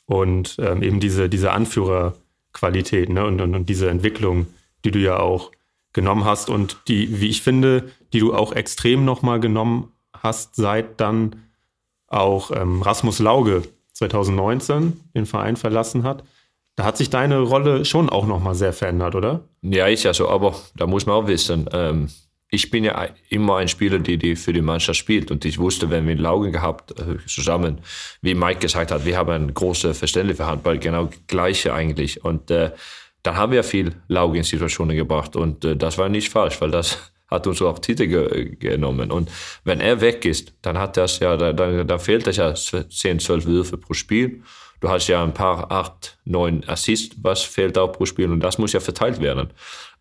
und ähm, eben diese, diese Anführerqualität ne? und, und, und diese Entwicklung, die du ja auch genommen hast und die, wie ich finde, die du auch extrem nochmal genommen hast, seit dann auch ähm, Rasmus Lauge 2019 den Verein verlassen hat. Da hat sich deine Rolle schon auch nochmal sehr verändert, oder? Ja, ist ja so, aber da muss man auch wissen, ähm, ich bin ja immer ein Spieler, der die für die Mannschaft spielt. Und ich wusste, wenn wir Laugen gehabt äh, zusammen, wie Mike gesagt hat, wir haben ein großes Verständnis für Handball, genau gleiche eigentlich. Und äh, dann haben wir viel Laugen-Situationen gebracht. Und äh, das war nicht falsch, weil das hat uns auch Titel ge genommen. Und wenn er weg ist, dann hat das ja, dann, dann fehlt das ja 10, 12 Würfe pro Spiel. Du hast ja ein paar, acht, neun Assists, was fehlt auch pro Spiel und das muss ja verteilt werden.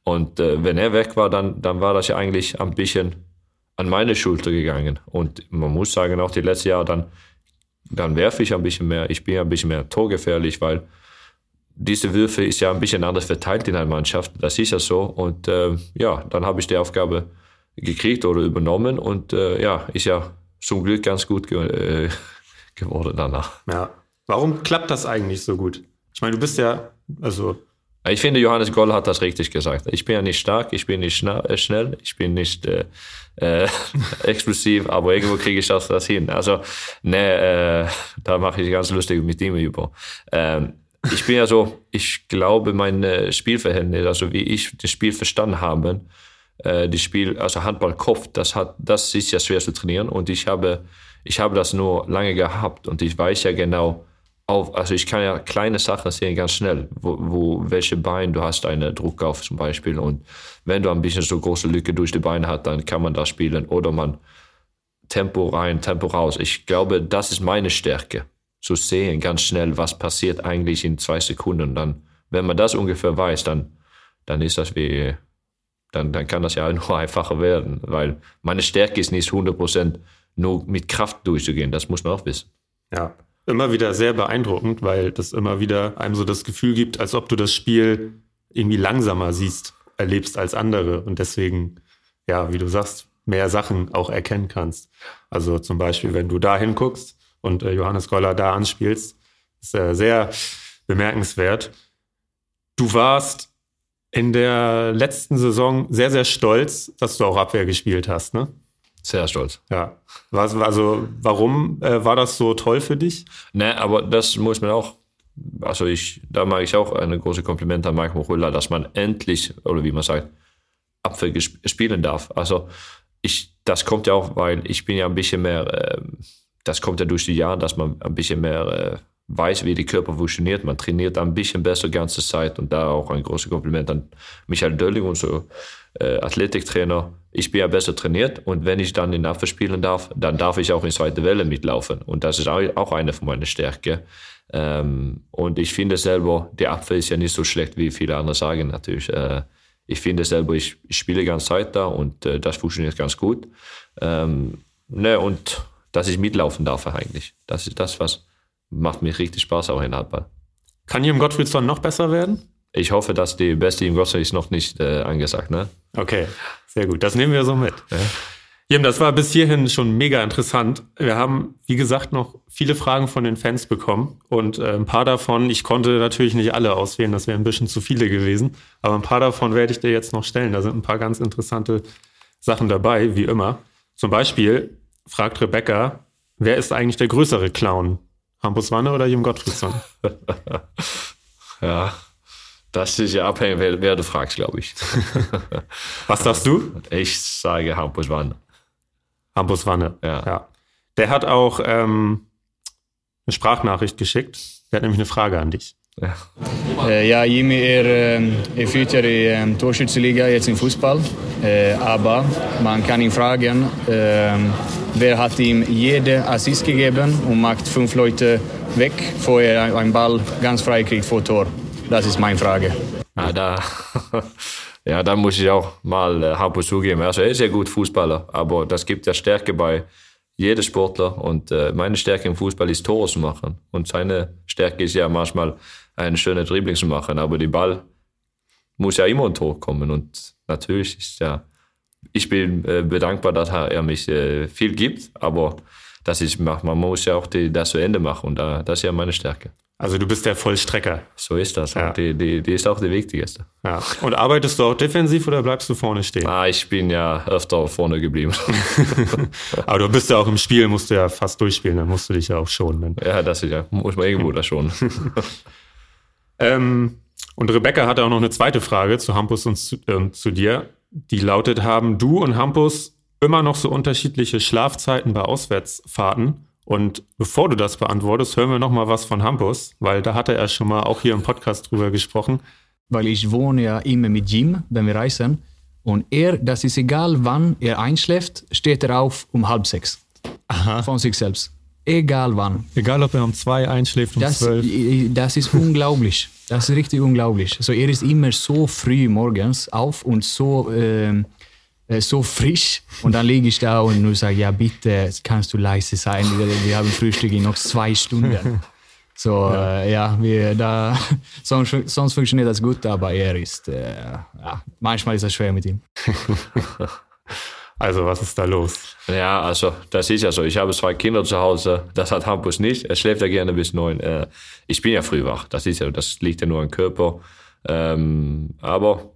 Und äh, wenn er weg war, dann, dann war das ja eigentlich ein bisschen an meine Schulter gegangen. Und man muss sagen, auch die letzten Jahre, dann, dann werfe ich ein bisschen mehr, ich bin ein bisschen mehr torgefährlich, weil diese Würfe ist ja ein bisschen anders verteilt in einer Mannschaft. Das ist ja so. Und äh, ja, dann habe ich die Aufgabe gekriegt oder übernommen und äh, ja, ist ja zum Glück ganz gut ge äh, geworden danach. Ja. Warum klappt das eigentlich so gut? Ich meine, du bist ja, also. Ich finde, Johannes Goll hat das richtig gesagt. Ich bin ja nicht stark, ich bin nicht äh, schnell, ich bin nicht äh, äh, explosiv, aber irgendwo kriege ich das, das hin. Also, ne, äh, da mache ich ganz lustig mit ihm über. Ähm, ich bin ja so, ich glaube, mein äh, Spielverhältnis, also wie ich das Spiel verstanden habe, äh, das Spiel, also Handballkopf, das das ist ja schwer zu trainieren und ich habe, ich habe das nur lange gehabt und ich weiß ja genau, auf, also ich kann ja kleine Sachen sehen ganz schnell, wo, wo welche Bein du hast einen Druck auf zum Beispiel und wenn du ein bisschen so große Lücke durch die Beine hast, dann kann man das spielen oder man Tempo rein, Tempo raus. Ich glaube, das ist meine Stärke zu sehen, ganz schnell, was passiert eigentlich in zwei Sekunden. Dann, wenn man das ungefähr weiß, dann, dann ist das wie, dann, dann kann das ja nur einfacher werden, weil meine Stärke ist nicht 100% nur mit Kraft durchzugehen, das muss man auch wissen. Ja, immer wieder sehr beeindruckend, weil das immer wieder einem so das Gefühl gibt, als ob du das Spiel irgendwie langsamer siehst, erlebst als andere und deswegen, ja, wie du sagst, mehr Sachen auch erkennen kannst. Also zum Beispiel, wenn du da hinguckst, und äh, Johannes Goller da anspielst. Ist äh, sehr bemerkenswert. Du warst in der letzten Saison sehr, sehr stolz, dass du auch Abwehr gespielt hast, ne? Sehr stolz. Ja. Was, also, warum äh, war das so toll für dich? Ne, aber das muss man auch, also ich, da mache ich auch eine große Kompliment an Mike Mochulla, dass man endlich, oder wie man sagt, Apfel spielen darf. Also ich, das kommt ja auch, weil ich bin ja ein bisschen mehr, äh, das kommt ja durch die Jahre, dass man ein bisschen mehr äh, weiß, wie der Körper funktioniert. Man trainiert ein bisschen besser die ganze Zeit und da auch ein großes Kompliment an Michael Dölling, unser äh, Athletiktrainer. Ich bin ja besser trainiert und wenn ich dann in Apfel spielen darf, dann darf ich auch in zweite Welle mitlaufen und das ist auch eine von meinen Stärken. Ähm, und ich finde selber, der Apfel ist ja nicht so schlecht, wie viele andere sagen natürlich. Äh, ich finde selber, ich, ich spiele ganz Zeit da und äh, das funktioniert ganz gut. Ähm, ne, und dass ich mitlaufen darf eigentlich. Das ist das, was macht mir richtig Spaß auch in Handball. Kann Jim Gottfriedsson noch besser werden? Ich hoffe, dass die beste Jim Gottfried ist noch nicht äh, angesagt. Ne? Okay, sehr gut. Das nehmen wir so mit. Ja. Jim, das war bis hierhin schon mega interessant. Wir haben, wie gesagt, noch viele Fragen von den Fans bekommen und äh, ein paar davon, ich konnte natürlich nicht alle auswählen, das wäre ein bisschen zu viele gewesen, aber ein paar davon werde ich dir jetzt noch stellen. Da sind ein paar ganz interessante Sachen dabei, wie immer. Zum Beispiel fragt Rebecca, wer ist eigentlich der größere Clown? Hampus Wanne oder Jim Gottfriedsson? ja, das ist ja abhängig, wer, wer du fragst, glaube ich. Was sagst du? Ich sage Hampus Wanne. Hampus Wanne. Ja. ja. Der hat auch ähm, eine Sprachnachricht geschickt. Der hat nämlich eine Frage an dich. Ja, äh, ja Jimmy, er, äh, er führt ja die äh, Torschützeliga jetzt im Fußball. Äh, aber man kann ihn fragen, äh, wer hat ihm jede Assist gegeben und macht fünf Leute weg, bevor er einen Ball ganz frei kriegt vor Tor? Das ist meine Frage. Ja, da, ja, da muss ich auch mal äh, Hampus zugeben. Also er ist ja gut Fußballer, aber das gibt ja Stärke bei jedem Sportler. Und äh, meine Stärke im Fußball ist Tore zu machen. Und seine Stärke ist ja manchmal eine schöne Dribbling zu machen. Aber die Ball muss ja immer ein Tor kommen. Und natürlich ist ja, ich bin äh, bedankbar, dass er mich äh, viel gibt. Aber das ist, man muss ja auch die, das zu Ende machen. Und da, das ist ja meine Stärke. Also du bist der Vollstrecker. So ist das. Ja. Die, die, die ist auch die wichtigste. Ja. Und arbeitest du auch defensiv oder bleibst du vorne stehen? Ah, ich bin ja öfter vorne geblieben. Aber du bist ja auch im Spiel, musst du ja fast durchspielen, dann musst du dich ja auch schonen. Ja, das ist ja, muss man irgendwo da schon. ähm, und Rebecca hatte auch noch eine zweite Frage zu Hampus und zu, äh, zu dir. Die lautet, haben du und Hampus immer noch so unterschiedliche Schlafzeiten bei Auswärtsfahrten? Und bevor du das beantwortest, hören wir noch mal was von Hampus, weil da hatte er schon mal auch hier im Podcast drüber gesprochen. Weil ich wohne ja immer mit Jim, wenn wir reisen. Und er, das ist egal, wann er einschläft, steht er auf um halb sechs. Aha. Von sich selbst. Egal wann. Egal, ob er um zwei einschläft, um das, zwölf. Das ist unglaublich. Das ist richtig unglaublich. Also er ist immer so früh morgens auf und so... Äh, so frisch. Und dann liege ich da und nur sage, ja bitte, kannst du leise sein, wir, wir haben Frühstück in noch zwei Stunden. So, ja, äh, ja wir, da, sonst, sonst, funktioniert das gut, aber er ist, äh, ja, manchmal ist es schwer mit ihm. Also, was ist da los? Ja, also, das ist ja so. Ich habe zwei Kinder zu Hause. Das hat Hampus nicht. Er schläft ja gerne bis neun. Äh, ich bin ja früh wach. Das ist ja, das liegt ja nur am Körper. Ähm, aber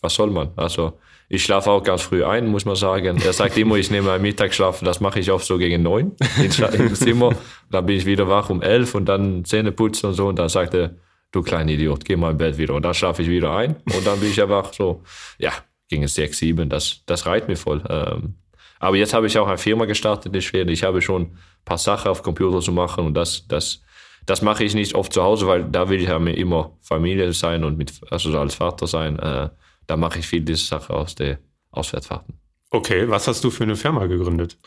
was soll man? Also, ich schlafe auch ganz früh ein, muss man sagen. Er sagt immer, ich nehme einen Mittagsschlaf, das mache ich oft so gegen neun im Zimmer. Dann bin ich wieder wach um elf und dann Zähne putzen und so. Und dann sagt er, du kleiner Idiot, geh mal im Bett wieder. Und dann schlafe ich wieder ein und dann bin ich ja wach. So, ja, ging es sechs, sieben, das, das reicht mir voll. Ähm, aber jetzt habe ich auch eine Firma gestartet in Schweden. Ich habe schon ein paar Sachen auf Computer zu machen und das, das, das mache ich nicht oft zu Hause, weil da will ich ja immer Familie sein und mit, also als Vater sein. Äh, da mache ich viel diese Sache aus der Auswärtsfahrten. Okay, was hast du für eine Firma gegründet?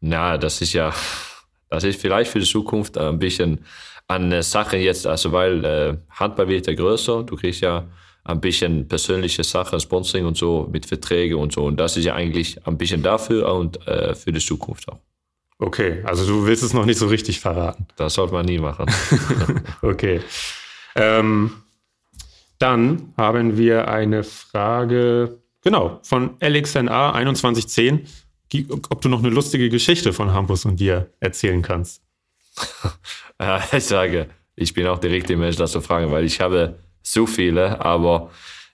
Na, das ist ja, das ist vielleicht für die Zukunft ein bisschen eine Sache jetzt, also weil äh, Handball wird ja größer, du kriegst ja ein bisschen persönliche Sachen, Sponsoring und so mit Verträgen und so und das ist ja eigentlich ein bisschen dafür und äh, für die Zukunft auch. Okay, also du willst es noch nicht so richtig verraten. Das sollte man nie machen. okay. Ähm, dann haben wir eine Frage, genau, von LXNA 2110, ob du noch eine lustige Geschichte von Hampus und dir erzählen kannst. ich sage, ich bin auch der richtige Mensch, das zu fragen, weil ich habe so viele, aber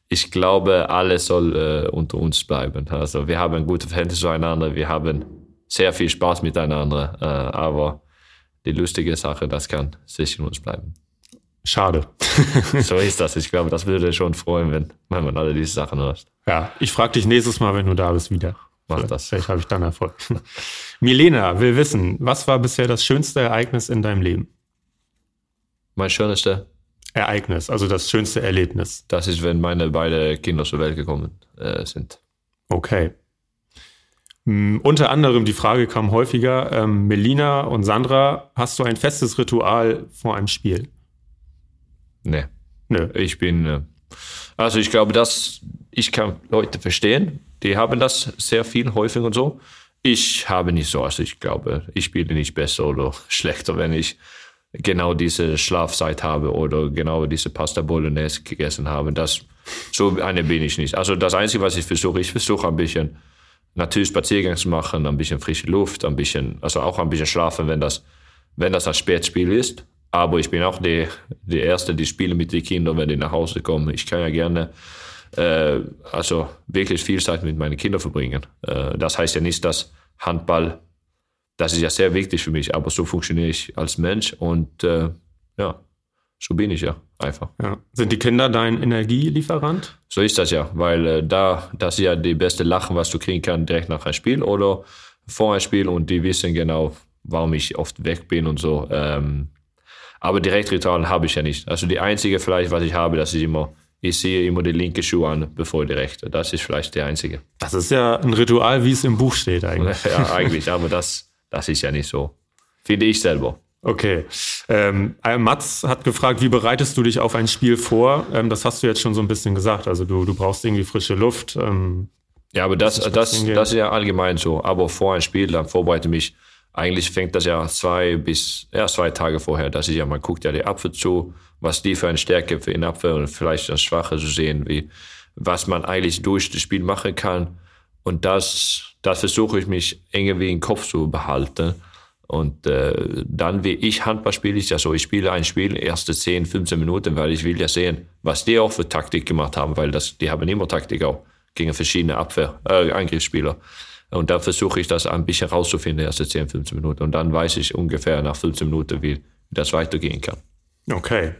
ich glaube, alles soll äh, unter uns bleiben. Also wir haben gute Verhältnisse zueinander, wir haben sehr viel Spaß miteinander, äh, aber die lustige Sache, das kann zwischen uns bleiben. Schade. so ist das. Ich glaube, das würde schon freuen, wenn, wenn man alle diese Sachen hört. Ja, ich frage dich nächstes Mal, wenn du da bist, wieder. Mach das. Vielleicht habe ich dann Erfolg. Milena will wissen, was war bisher das schönste Ereignis in deinem Leben? Mein schönste, Ereignis, also das schönste Erlebnis. das ist, wenn meine beiden Kinder zur Welt gekommen äh, sind. Okay. Mm, unter anderem die Frage kam häufiger, ähm, Melina und Sandra, hast du ein festes Ritual vor einem Spiel? Nee. Nö. Ich bin, äh, also ich glaube, dass ich kann Leute verstehen, die haben das sehr viel häufig und so. Ich habe nicht so, also ich glaube, ich spiele nicht besser oder schlechter, wenn ich genau diese Schlafzeit habe oder genau diese Pasta Bolognese gegessen habe. Das, so eine bin ich nicht. Also das Einzige, was ich versuche, ich versuche ein bisschen natürlich Spaziergang zu machen, ein bisschen frische Luft, ein bisschen, also auch ein bisschen schlafen, wenn das, wenn das ein Spätspiel ist. Aber ich bin auch die, die Erste, die spiele mit den Kindern, wenn die nach Hause kommen. Ich kann ja gerne äh, also wirklich viel Zeit mit meinen Kindern verbringen. Äh, das heißt ja nicht, dass Handball, das ist ja sehr wichtig für mich, aber so funktioniere ich als Mensch und äh, ja, so bin ich ja einfach. Ja. Sind die Kinder dein Energielieferant? So ist das ja, weil äh, da, das ist ja die beste Lachen, was du kriegen kannst, direkt nach einem Spiel oder vor einem Spiel und die wissen genau, warum ich oft weg bin und so. Ähm, aber Direktritualen habe ich ja nicht. Also die einzige vielleicht, was ich habe, das ist immer, ich sehe immer die linke Schuh an, bevor die rechte. Das ist vielleicht der einzige. Das ist ja ein Ritual, wie es im Buch steht eigentlich. ja, eigentlich, aber das, das ist ja nicht so. Finde ich selber. Okay. Ähm, äh, Mats hat gefragt, wie bereitest du dich auf ein Spiel vor? Ähm, das hast du jetzt schon so ein bisschen gesagt. Also du, du brauchst irgendwie frische Luft. Ähm, Ja, aber das, Das ist das, ist ja allgemein so. Aber vor einem Spiel, dann vorbereite mich. Eigentlich fängt das ja zwei bis ja, zwei Tage vorher. Das ist ja, man guckt ja die Apfel zu, was die für eine Stärke für den Apfel und vielleicht eine Schwache zu sehen, wie, was man eigentlich durch das Spiel machen kann. Und das, das versuche ich mich irgendwie im Kopf zu behalten. Und äh, dann, wie ich Handball spiele, ist ja so, ich spiele ein Spiel, erste 10, 15 Minuten, weil ich will ja sehen, was die auch für Taktik gemacht haben, weil das, die haben immer Taktik auch gegen verschiedene Abwehr, äh, Angriffsspieler. Und da versuche ich das ein bisschen rauszufinden, erste 10, 15 Minuten. Und dann weiß ich ungefähr nach 15 Minuten, wie, das weitergehen kann. okay.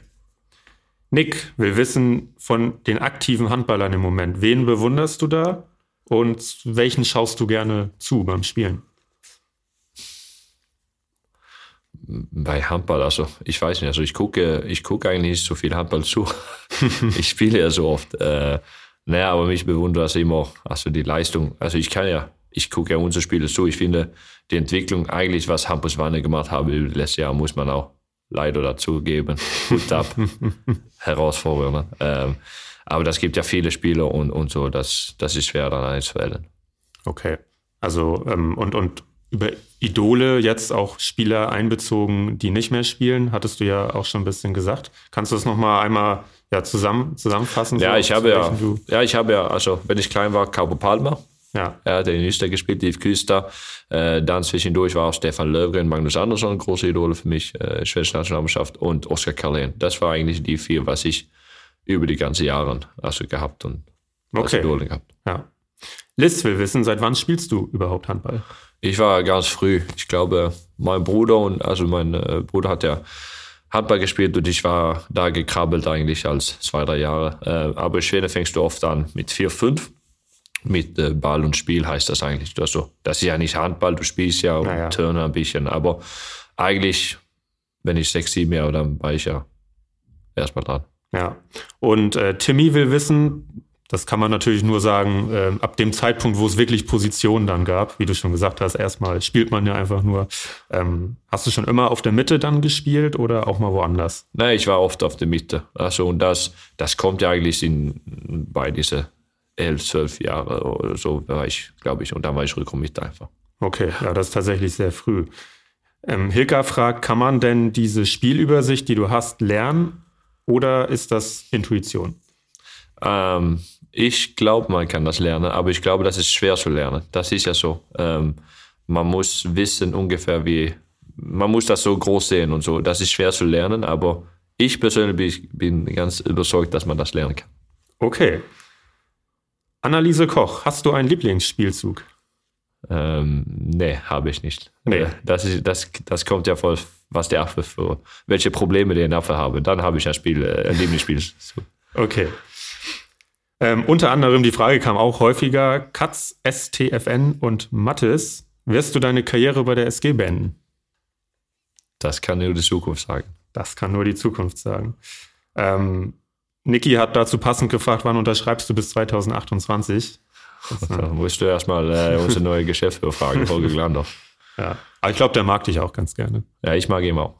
Nick will wissen von den aktiven Handballern im Moment. Wen bewunderst du da und welchen schaust du gerne zu beim Spielen? Bei Handball, also ich weiß nicht, also ich gucke, ich gucke eigentlich nicht so viel Handball zu. ich spiele ja so oft. Äh, naja, aber mich bewundert das immer, also die Leistung. Also ich kann ja, ich gucke ja unsere Spiele zu. Ich finde die Entwicklung eigentlich, was Hampus Wanne gemacht habe über das letzte Jahr, muss man auch leider dazugeben. Gut ab. Herausforderung. Ähm, aber das gibt ja viele Spieler und, und so, das, das ist schwer dann einzuwählen. Okay. Also, ähm, und, und über Idole jetzt auch Spieler einbezogen, die nicht mehr spielen, hattest du ja auch schon ein bisschen gesagt. Kannst du das nochmal einmal ja, zusammen, zusammenfassen? Ja, so, ich habe ja, ja, ich habe ja, also wenn ich klein war, Cabo Palma. Ja, Er hat in Österreich gespielt, Yves Küster. Äh, dann zwischendurch war auch Stefan Löfgren, Magnus Andersson, große Idole für mich, äh, schwedische Nationalmannschaft und Oskar Karlén. Das war eigentlich die vier, was ich über die ganzen Jahre also gehabt und als Okay. Idole gehabt. ja. Liz will wissen, seit wann spielst du überhaupt Handball? Ich war ganz früh. Ich glaube, mein Bruder und also mein äh, Bruder hat ja Handball gespielt und ich war da gekrabbelt eigentlich als zwei, drei Jahre. Äh, aber in Schweden fängst du oft an mit vier, fünf. Mit äh, Ball und Spiel heißt das eigentlich. Also, das ist ja nicht Handball, du spielst ja und Naja. Turner ein bisschen. Aber eigentlich, wenn ich sechs, sieben Jahre, dann war ich ja erstmal dran. Ja. Und äh, Timmy will wissen, das kann man natürlich nur sagen, äh, ab dem Zeitpunkt, wo es wirklich Positionen dann gab, wie du schon gesagt hast, erstmal spielt man ja einfach nur. Ähm, hast du schon immer auf der Mitte dann gespielt oder auch mal woanders? Nein, ich war oft auf der Mitte. Also, und das, das kommt ja eigentlich in, bei diese elf, zwölf Jahre oder so, war ich, glaube ich, und dann war ich Rückraum mit einfach. Okay, ja, das ist tatsächlich sehr früh. Ähm, Hilka fragt, kann man denn diese Spielübersicht, die du hast, lernen oder ist das Intuition? Ähm, ich glaube, man kann das lernen, aber ich glaube, das ist schwer zu lernen. Das ist ja so. Ähm, man muss wissen ungefähr, wie, man muss das so groß sehen und so. Das ist schwer zu lernen, aber ich persönlich bin, bin ganz überzeugt, dass man das lernen kann. Okay. Anneliese Koch, hast du einen Lieblingsspielzug? Ähm, nee, habe ich nicht. Nee. Äh, Das, ist, das, das kommt ja voll, was der Affe für, welche Probleme der Affe habe. Dann habe ich ein Spiel, äh, ein Lieblingsspiel. So. Okay. Ähm, unter anderem die Frage kam auch häufiger: Katz, STFN und Mattes. Wirst du deine Karriere bei der SG beenden? Das kann nur die Zukunft sagen. Das kann nur die Zukunft sagen. Ähm, Niki hat dazu passend gefragt, wann unterschreibst du bis 2028? Da musst du erstmal äh, unsere neue Geschäftsführer fragen, Holger Glandorf. Ja. Aber ich glaube, der mag dich auch ganz gerne. Ja, ich mag ihn auch.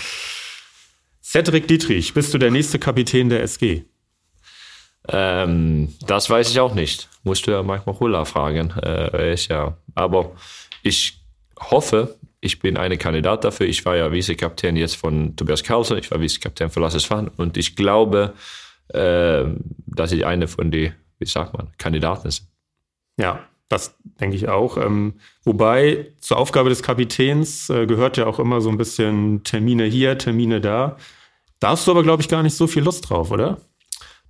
Cedric Dietrich, bist du der nächste Kapitän der SG? Ähm, das weiß ich auch nicht. Musst du ja manchmal Hula fragen. Äh, ist ja, aber ich hoffe, ich bin ein Kandidat dafür. Ich war ja Vizekapitän jetzt von Tobias Carlson, ich war Vizekapitän von Lasses Fan und ich glaube, äh, dass ich eine von den, wie sagt man, Kandidaten ist. Ja, das denke ich auch. Ähm, wobei zur Aufgabe des Kapitäns äh, gehört ja auch immer so ein bisschen Termine hier, Termine da. Da hast du aber, glaube ich, gar nicht so viel Lust drauf, oder?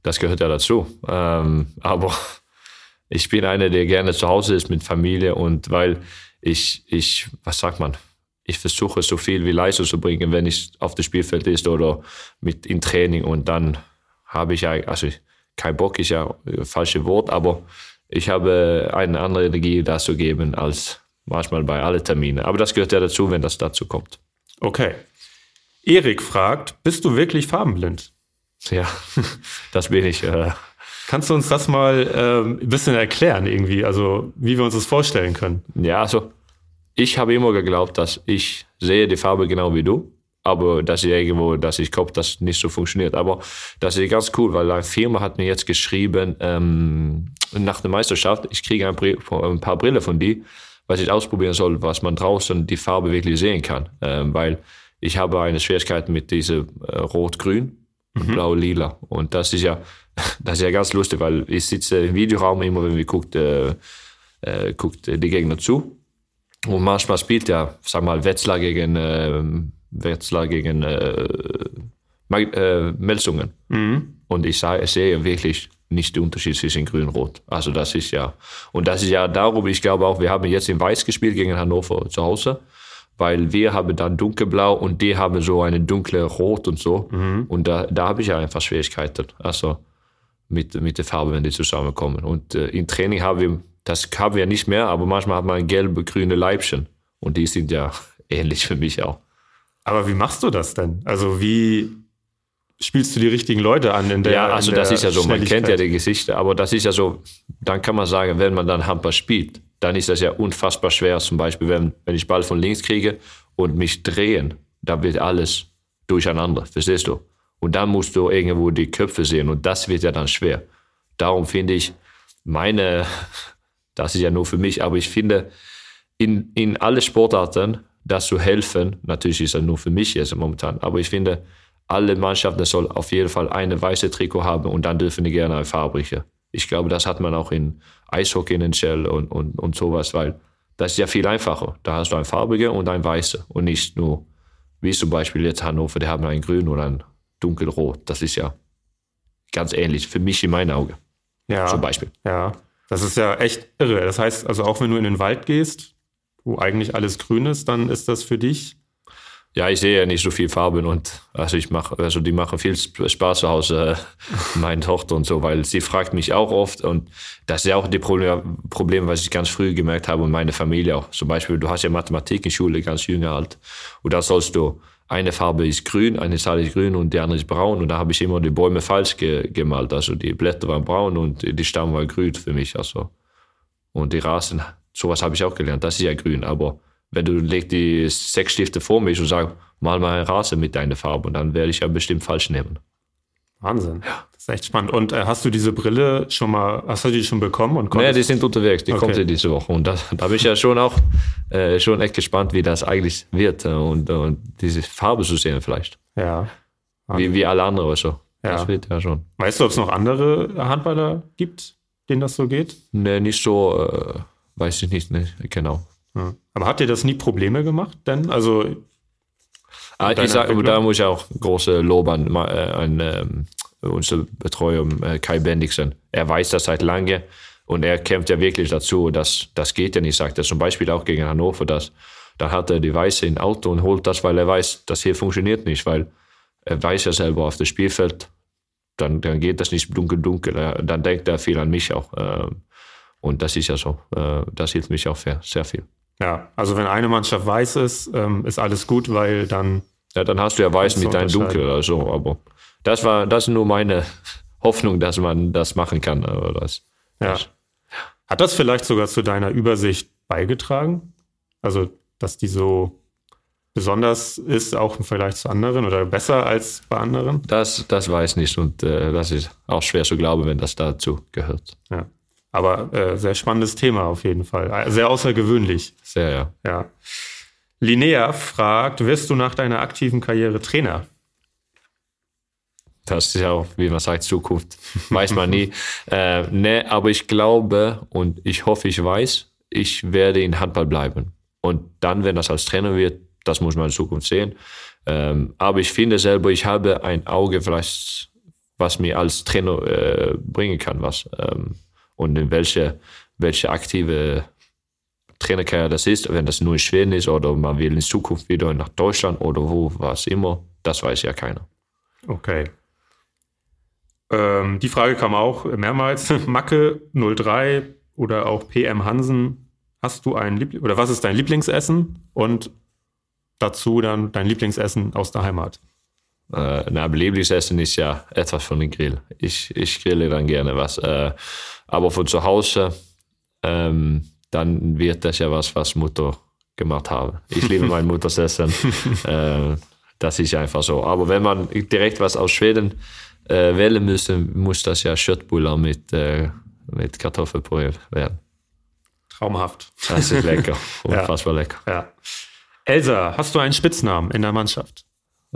Das gehört ja dazu. Ähm, aber ich bin einer, der gerne zu Hause ist mit Familie und weil ich, ich, was sagt man? Ich versuche so viel wie Leistung zu bringen, wenn ich auf dem Spielfeld ist oder mit in Training und dann habe ich ja, also kein Bock ist ja das falsche Wort, aber ich habe eine andere Energie das zu geben als manchmal bei allen Terminen. Aber das gehört ja dazu, wenn das dazu kommt. Okay. Erik fragt, bist du wirklich farbenblind? Ja, das bin ich. Äh, Kannst du uns das mal ähm, ein bisschen erklären irgendwie, also wie wir uns das vorstellen können? Ja, also ich habe immer geglaubt, dass ich sehe die Farbe genau wie du, aber dass ich irgendwo, dass ich glaube, das nicht so funktioniert. Aber das ist ganz cool, weil eine Firma hat mir jetzt geschrieben, ähm, nach der Meisterschaft, ich kriege ein, ein paar Brille von die, was ich ausprobieren soll, was man draußen die Farbe wirklich sehen kann. Ähm, weil ich habe eine Schwierigkeit mit diese äh, Rot-Grün und Blau-Lila. Und das ist ja, das ist ja ganz lustig, weil ich sitze im Videoraum immer, wenn wir guckt, äh, äh, guckt die Gegner zu. Und manchmal spielt ja, sag mal, Wetzlar gegen, äh, Wetzlar gegen äh, äh, Melsungen. Und ich, sah, sehe wirklich nicht den Unterschied zwischen Grün und Rot. Also das ist ja, und das ist ja darum, ich glaube auch, wir haben jetzt in Weiß gespielt gegen Hannover zu Hause, weil wir haben dann dunkelblau und die haben so eine dunkle Rot und so. Und da, da habe ich ja einfach Schwierigkeiten. Also mit, mit der Farbe, wenn die zusammenkommen. Und äh, im Training haben wir, das haben wir nicht mehr, aber manchmal hat man gelbe, grüne Leibchen. Und die sind ja ähnlich für mich auch. Aber wie machst du das denn? Also wie spielst du die richtigen Leute an in der ja, also in das der ist ja so, man kennt ja die Gesichter, aber das ist ja so, dann kann man sagen, wenn man dann Handball spielt, dann ist das ja unfassbar schwer. Zum Beispiel, wenn, wenn ich Ball von links kriege und mich drehen, da wird alles durcheinander, verstehst du? Und dann musst du irgendwo die Köpfe sehen und das wird ja dann schwer. Darum finde ich, meine, das ist ja nur für mich, aber ich finde, in, in alle Sportarten, das zu helfen, natürlich ist das nur für mich jetzt momentan, aber ich finde, alle Mannschaften soll auf jeden Fall eine weiße Trikot haben und dann dürfen die gerne eine farbliche. Ich glaube, das hat man auch in Eishockey in den Shell und, und, und sowas, weil das ist ja viel einfacher. Da hast du ein farbige und ein weiße und nicht nur, wie zum Beispiel jetzt Hannover, die haben ein grün und ein dunkelrot. Das ist ja ganz ähnlich, für mich in meinen Augen ja, zum Beispiel. Ja, das ist ja echt irre. Das heißt, also auch wenn du in den Wald gehst, wo eigentlich alles grün ist, dann ist das für dich. Ja, ich sehe ja nicht so viel Farben und also ich mache, also die machen viel Spaß zu Hause, äh, meine Tochter und so, weil sie fragt mich auch oft und das ist ja auch die Problem, Problem, was ich ganz früh gemerkt habe und meine Familie auch. Zum Beispiel, du hast ja Mathematik in Schule, ganz jünger alt und da sollst du, eine Farbe ist grün, eine Zahl ist grün und die andere ist braun und da habe ich immer die Bäume falsch ge gemalt. Also die Blätter waren braun und die Stamm war grün für mich. Also und die Rasen, sowas habe ich auch gelernt. Das ist ja grün, aber wenn du legst die sechs Stifte vor mich und sagst, mal mal einen Rasen mit deiner Farbe, dann werde ich ja bestimmt falsch nehmen. Wahnsinn. Das ist echt spannend. Und äh, hast du diese Brille schon mal, hast du die schon bekommen? Und Nee, die sind unterwegs, die Okay. kommt ja diese Woche. Und das, da bin ich ja schon auch äh, schon echt gespannt, wie das eigentlich wird äh, und, und diese Farbe zu sehen vielleicht. ja. Wie, wie alle anderen oder so. Ja. Das wird ja schon. Weißt du, ob es noch andere Handballer gibt, denen das so geht? Nee, nicht so, äh, weiß ich nicht, ne, genau. Ja. Aber hat dir das nie Probleme gemacht? Denn, also, Deiner ich sag, Entwicklung? da muss ich auch große Lob an, an ähm, unser Betreuer Kai Bendixen. Er weiß das seit lange Und er kämpft ja wirklich dazu, das, das geht ja nicht, sagt er zum Beispiel auch gegen Hannover, dass da hat er die Weiße im Auto und holt das, weil er weiß, das hier funktioniert nicht, weil er weiß ja selber auf das Spielfeld, dann, dann geht das nicht dunkel, dunkel. Dann denkt er viel an mich auch. Und das ist ja so. Das hilft mich auch sehr viel. Ja, also wenn eine Mannschaft weiß ist, ähm, ist alles gut, weil dann. Ja, dann hast du ja weiß mit deinem Dunkel oder so. Aber das war, das ist nur meine Hoffnung, dass man das machen kann. Aber das, ja. Das, Hat das vielleicht sogar zu deiner Übersicht beigetragen? Also, dass die so besonders ist, auch im Vergleich zu anderen oder besser als bei anderen? Das, das weiß ich nicht und äh, das ist auch schwer zu glauben, wenn das dazu gehört. Ja. Aber äh, sehr spannendes Thema auf jeden Fall. Äh, sehr außergewöhnlich. Sehr, ja. Ja. Linnea fragt, wirst du nach deiner aktiven Karriere Trainer? Das ist ja auch, wie man sagt, Zukunft. Weiß man nie. äh, ne, aber ich glaube und ich hoffe, ich weiß, ich werde in Handball bleiben. Und dann, wenn das als Trainer wird, das muss man in Zukunft sehen. Ähm, aber ich finde selber, ich habe ein Auge, vielleicht, was mir als Trainer äh, bringen kann, was. Ähm, und in welche, welche aktive Trainerkarriere das ist, wenn das nur in Schweden ist oder man will in Zukunft wieder nach Deutschland oder wo, was immer, das weiß ja keiner. Okay. Ähm, die Frage kam auch mehrmals. Macke 03 oder auch PM Hansen, hast du ein Liebling oder was ist dein Lieblingsessen? Und dazu dann dein Lieblingsessen aus der Heimat? Äh, na, Lieblingsessen ist ja etwas von dem Grill. Ich, ich grille dann gerne was. Äh, aber von zu Hause, ähm, dann wird das ja was, was Mutter gemacht habe. Ich liebe mein Mutters Essen. äh, das ist einfach so. Aber wenn man direkt was aus Schweden äh, wählen müsste, muss das ja Schöttbullar mit, äh, mit Kartoffelpüree werden. Traumhaft. Das ist lecker. Unfassbar ja. lecker. Ja. Elsa, hast du einen Spitznamen in der Mannschaft?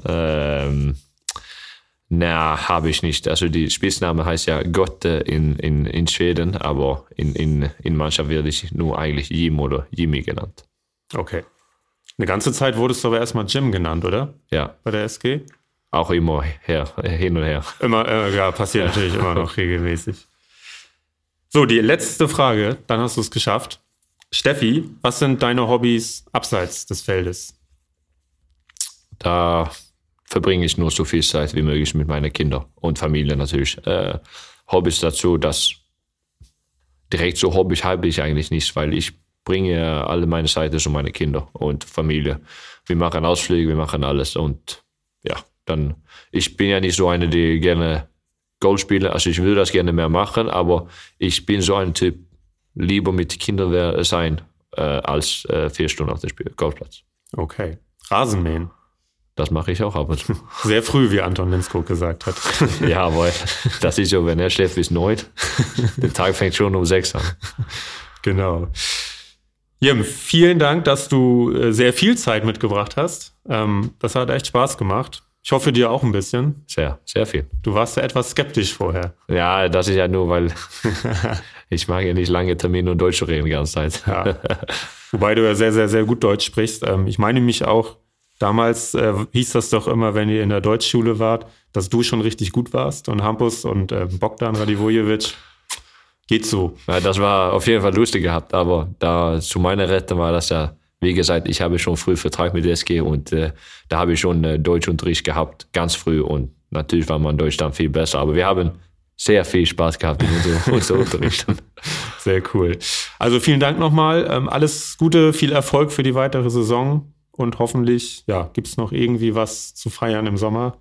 Ähm, na, habe ich nicht. Also die Spitzname heißt ja Gott in, in, in Schweden, aber in, in, in Mannschaft werde ich nur eigentlich Jim oder Jimmy genannt. Okay. Eine ganze Zeit wurdest du aber erstmal Jim genannt, oder? Ja. Bei der SG? Auch immer her, hin und her. Immer, äh, ja, passiert natürlich immer noch regelmäßig. So, die letzte Frage, dann hast du es geschafft. Steffi, was sind deine Hobbys abseits des Feldes? Da verbringe ich nur so viel Zeit wie möglich mit meinen Kindern und Familie natürlich. Äh, Hobbys dazu, das direkt so Hobbys habe ich eigentlich nicht, weil ich bringe alle meine Seite zu meinen Kindern und Familie. Wir machen Ausflüge, wir machen alles und ja, dann, ich bin ja nicht so eine, die gerne Golf spiele, also ich will das gerne mehr machen, aber ich bin so ein Typ, lieber mit Kindern sein, äh, als äh, vier Stunden auf dem Golfplatz. Okay. Rasenmähen. Das mache ich auch ab und zu. Sehr früh, wie Anton Linskog gesagt hat. ja, aber das ist so, wenn er schläft bis neun, der Tag fängt schon um sechs an. Genau. Jim, vielen Dank, dass du äh, sehr viel Zeit mitgebracht hast. Ähm, das hat echt Spaß gemacht. Ich hoffe dir auch ein bisschen. Sehr, sehr viel. Du warst ja etwas skeptisch vorher. Ja, das ist ja nur, weil ich mag ja nicht lange Termine und Deutsch reden die ganze Zeit. Ja. Wobei du ja sehr, sehr, sehr gut Deutsch sprichst. Ähm, ich meine mich auch, damals äh, hieß das doch immer, wenn ihr in der Deutschschule wart, dass du schon richtig gut warst und Hampus und äh, Bogdan Radivojevic. Geht so. Ja, das war auf jeden Fall lustig gehabt, aber da zu meiner Rette war das ja wie gesagt, ich habe schon früh Vertrag mit SG und äh, da habe ich schon äh, Deutschunterricht gehabt, ganz früh und natürlich war mein Deutsch dann viel besser, aber wir haben sehr viel Spaß gehabt in unserem unser Unterricht. Sehr cool. Also vielen Dank nochmal. Ähm, alles Gute, viel Erfolg für die weitere Saison und hoffentlich ja, gibt es noch irgendwie was zu feiern im Sommer.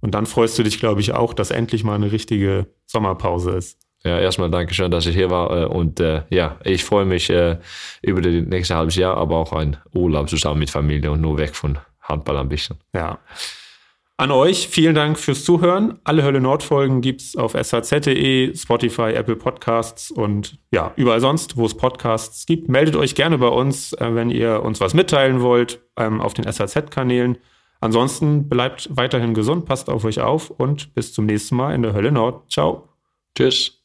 Und dann freust du dich, glaube ich, auch, dass endlich mal eine richtige Sommerpause ist. Ja, erstmal danke schön, dass ich hier war. Äh, und äh, ja, ich freue mich äh, über das nächste halbes Jahr, aber auch ein Urlaub zusammen mit Familie und nur weg von Handball ein bisschen. Ja. An euch vielen Dank fürs Zuhören. Alle Hölle Nord Folgen gibt's auf shz.de, Spotify, Apple Podcasts und ja, überall sonst, wo es Podcasts gibt. Meldet euch gerne bei uns, wenn ihr uns was mitteilen wollt, ähm, auf den SHZ-Kanälen. Ansonsten bleibt weiterhin gesund, passt auf euch auf und bis zum nächsten Mal in der Hölle Nord. Ciao. Tschüss.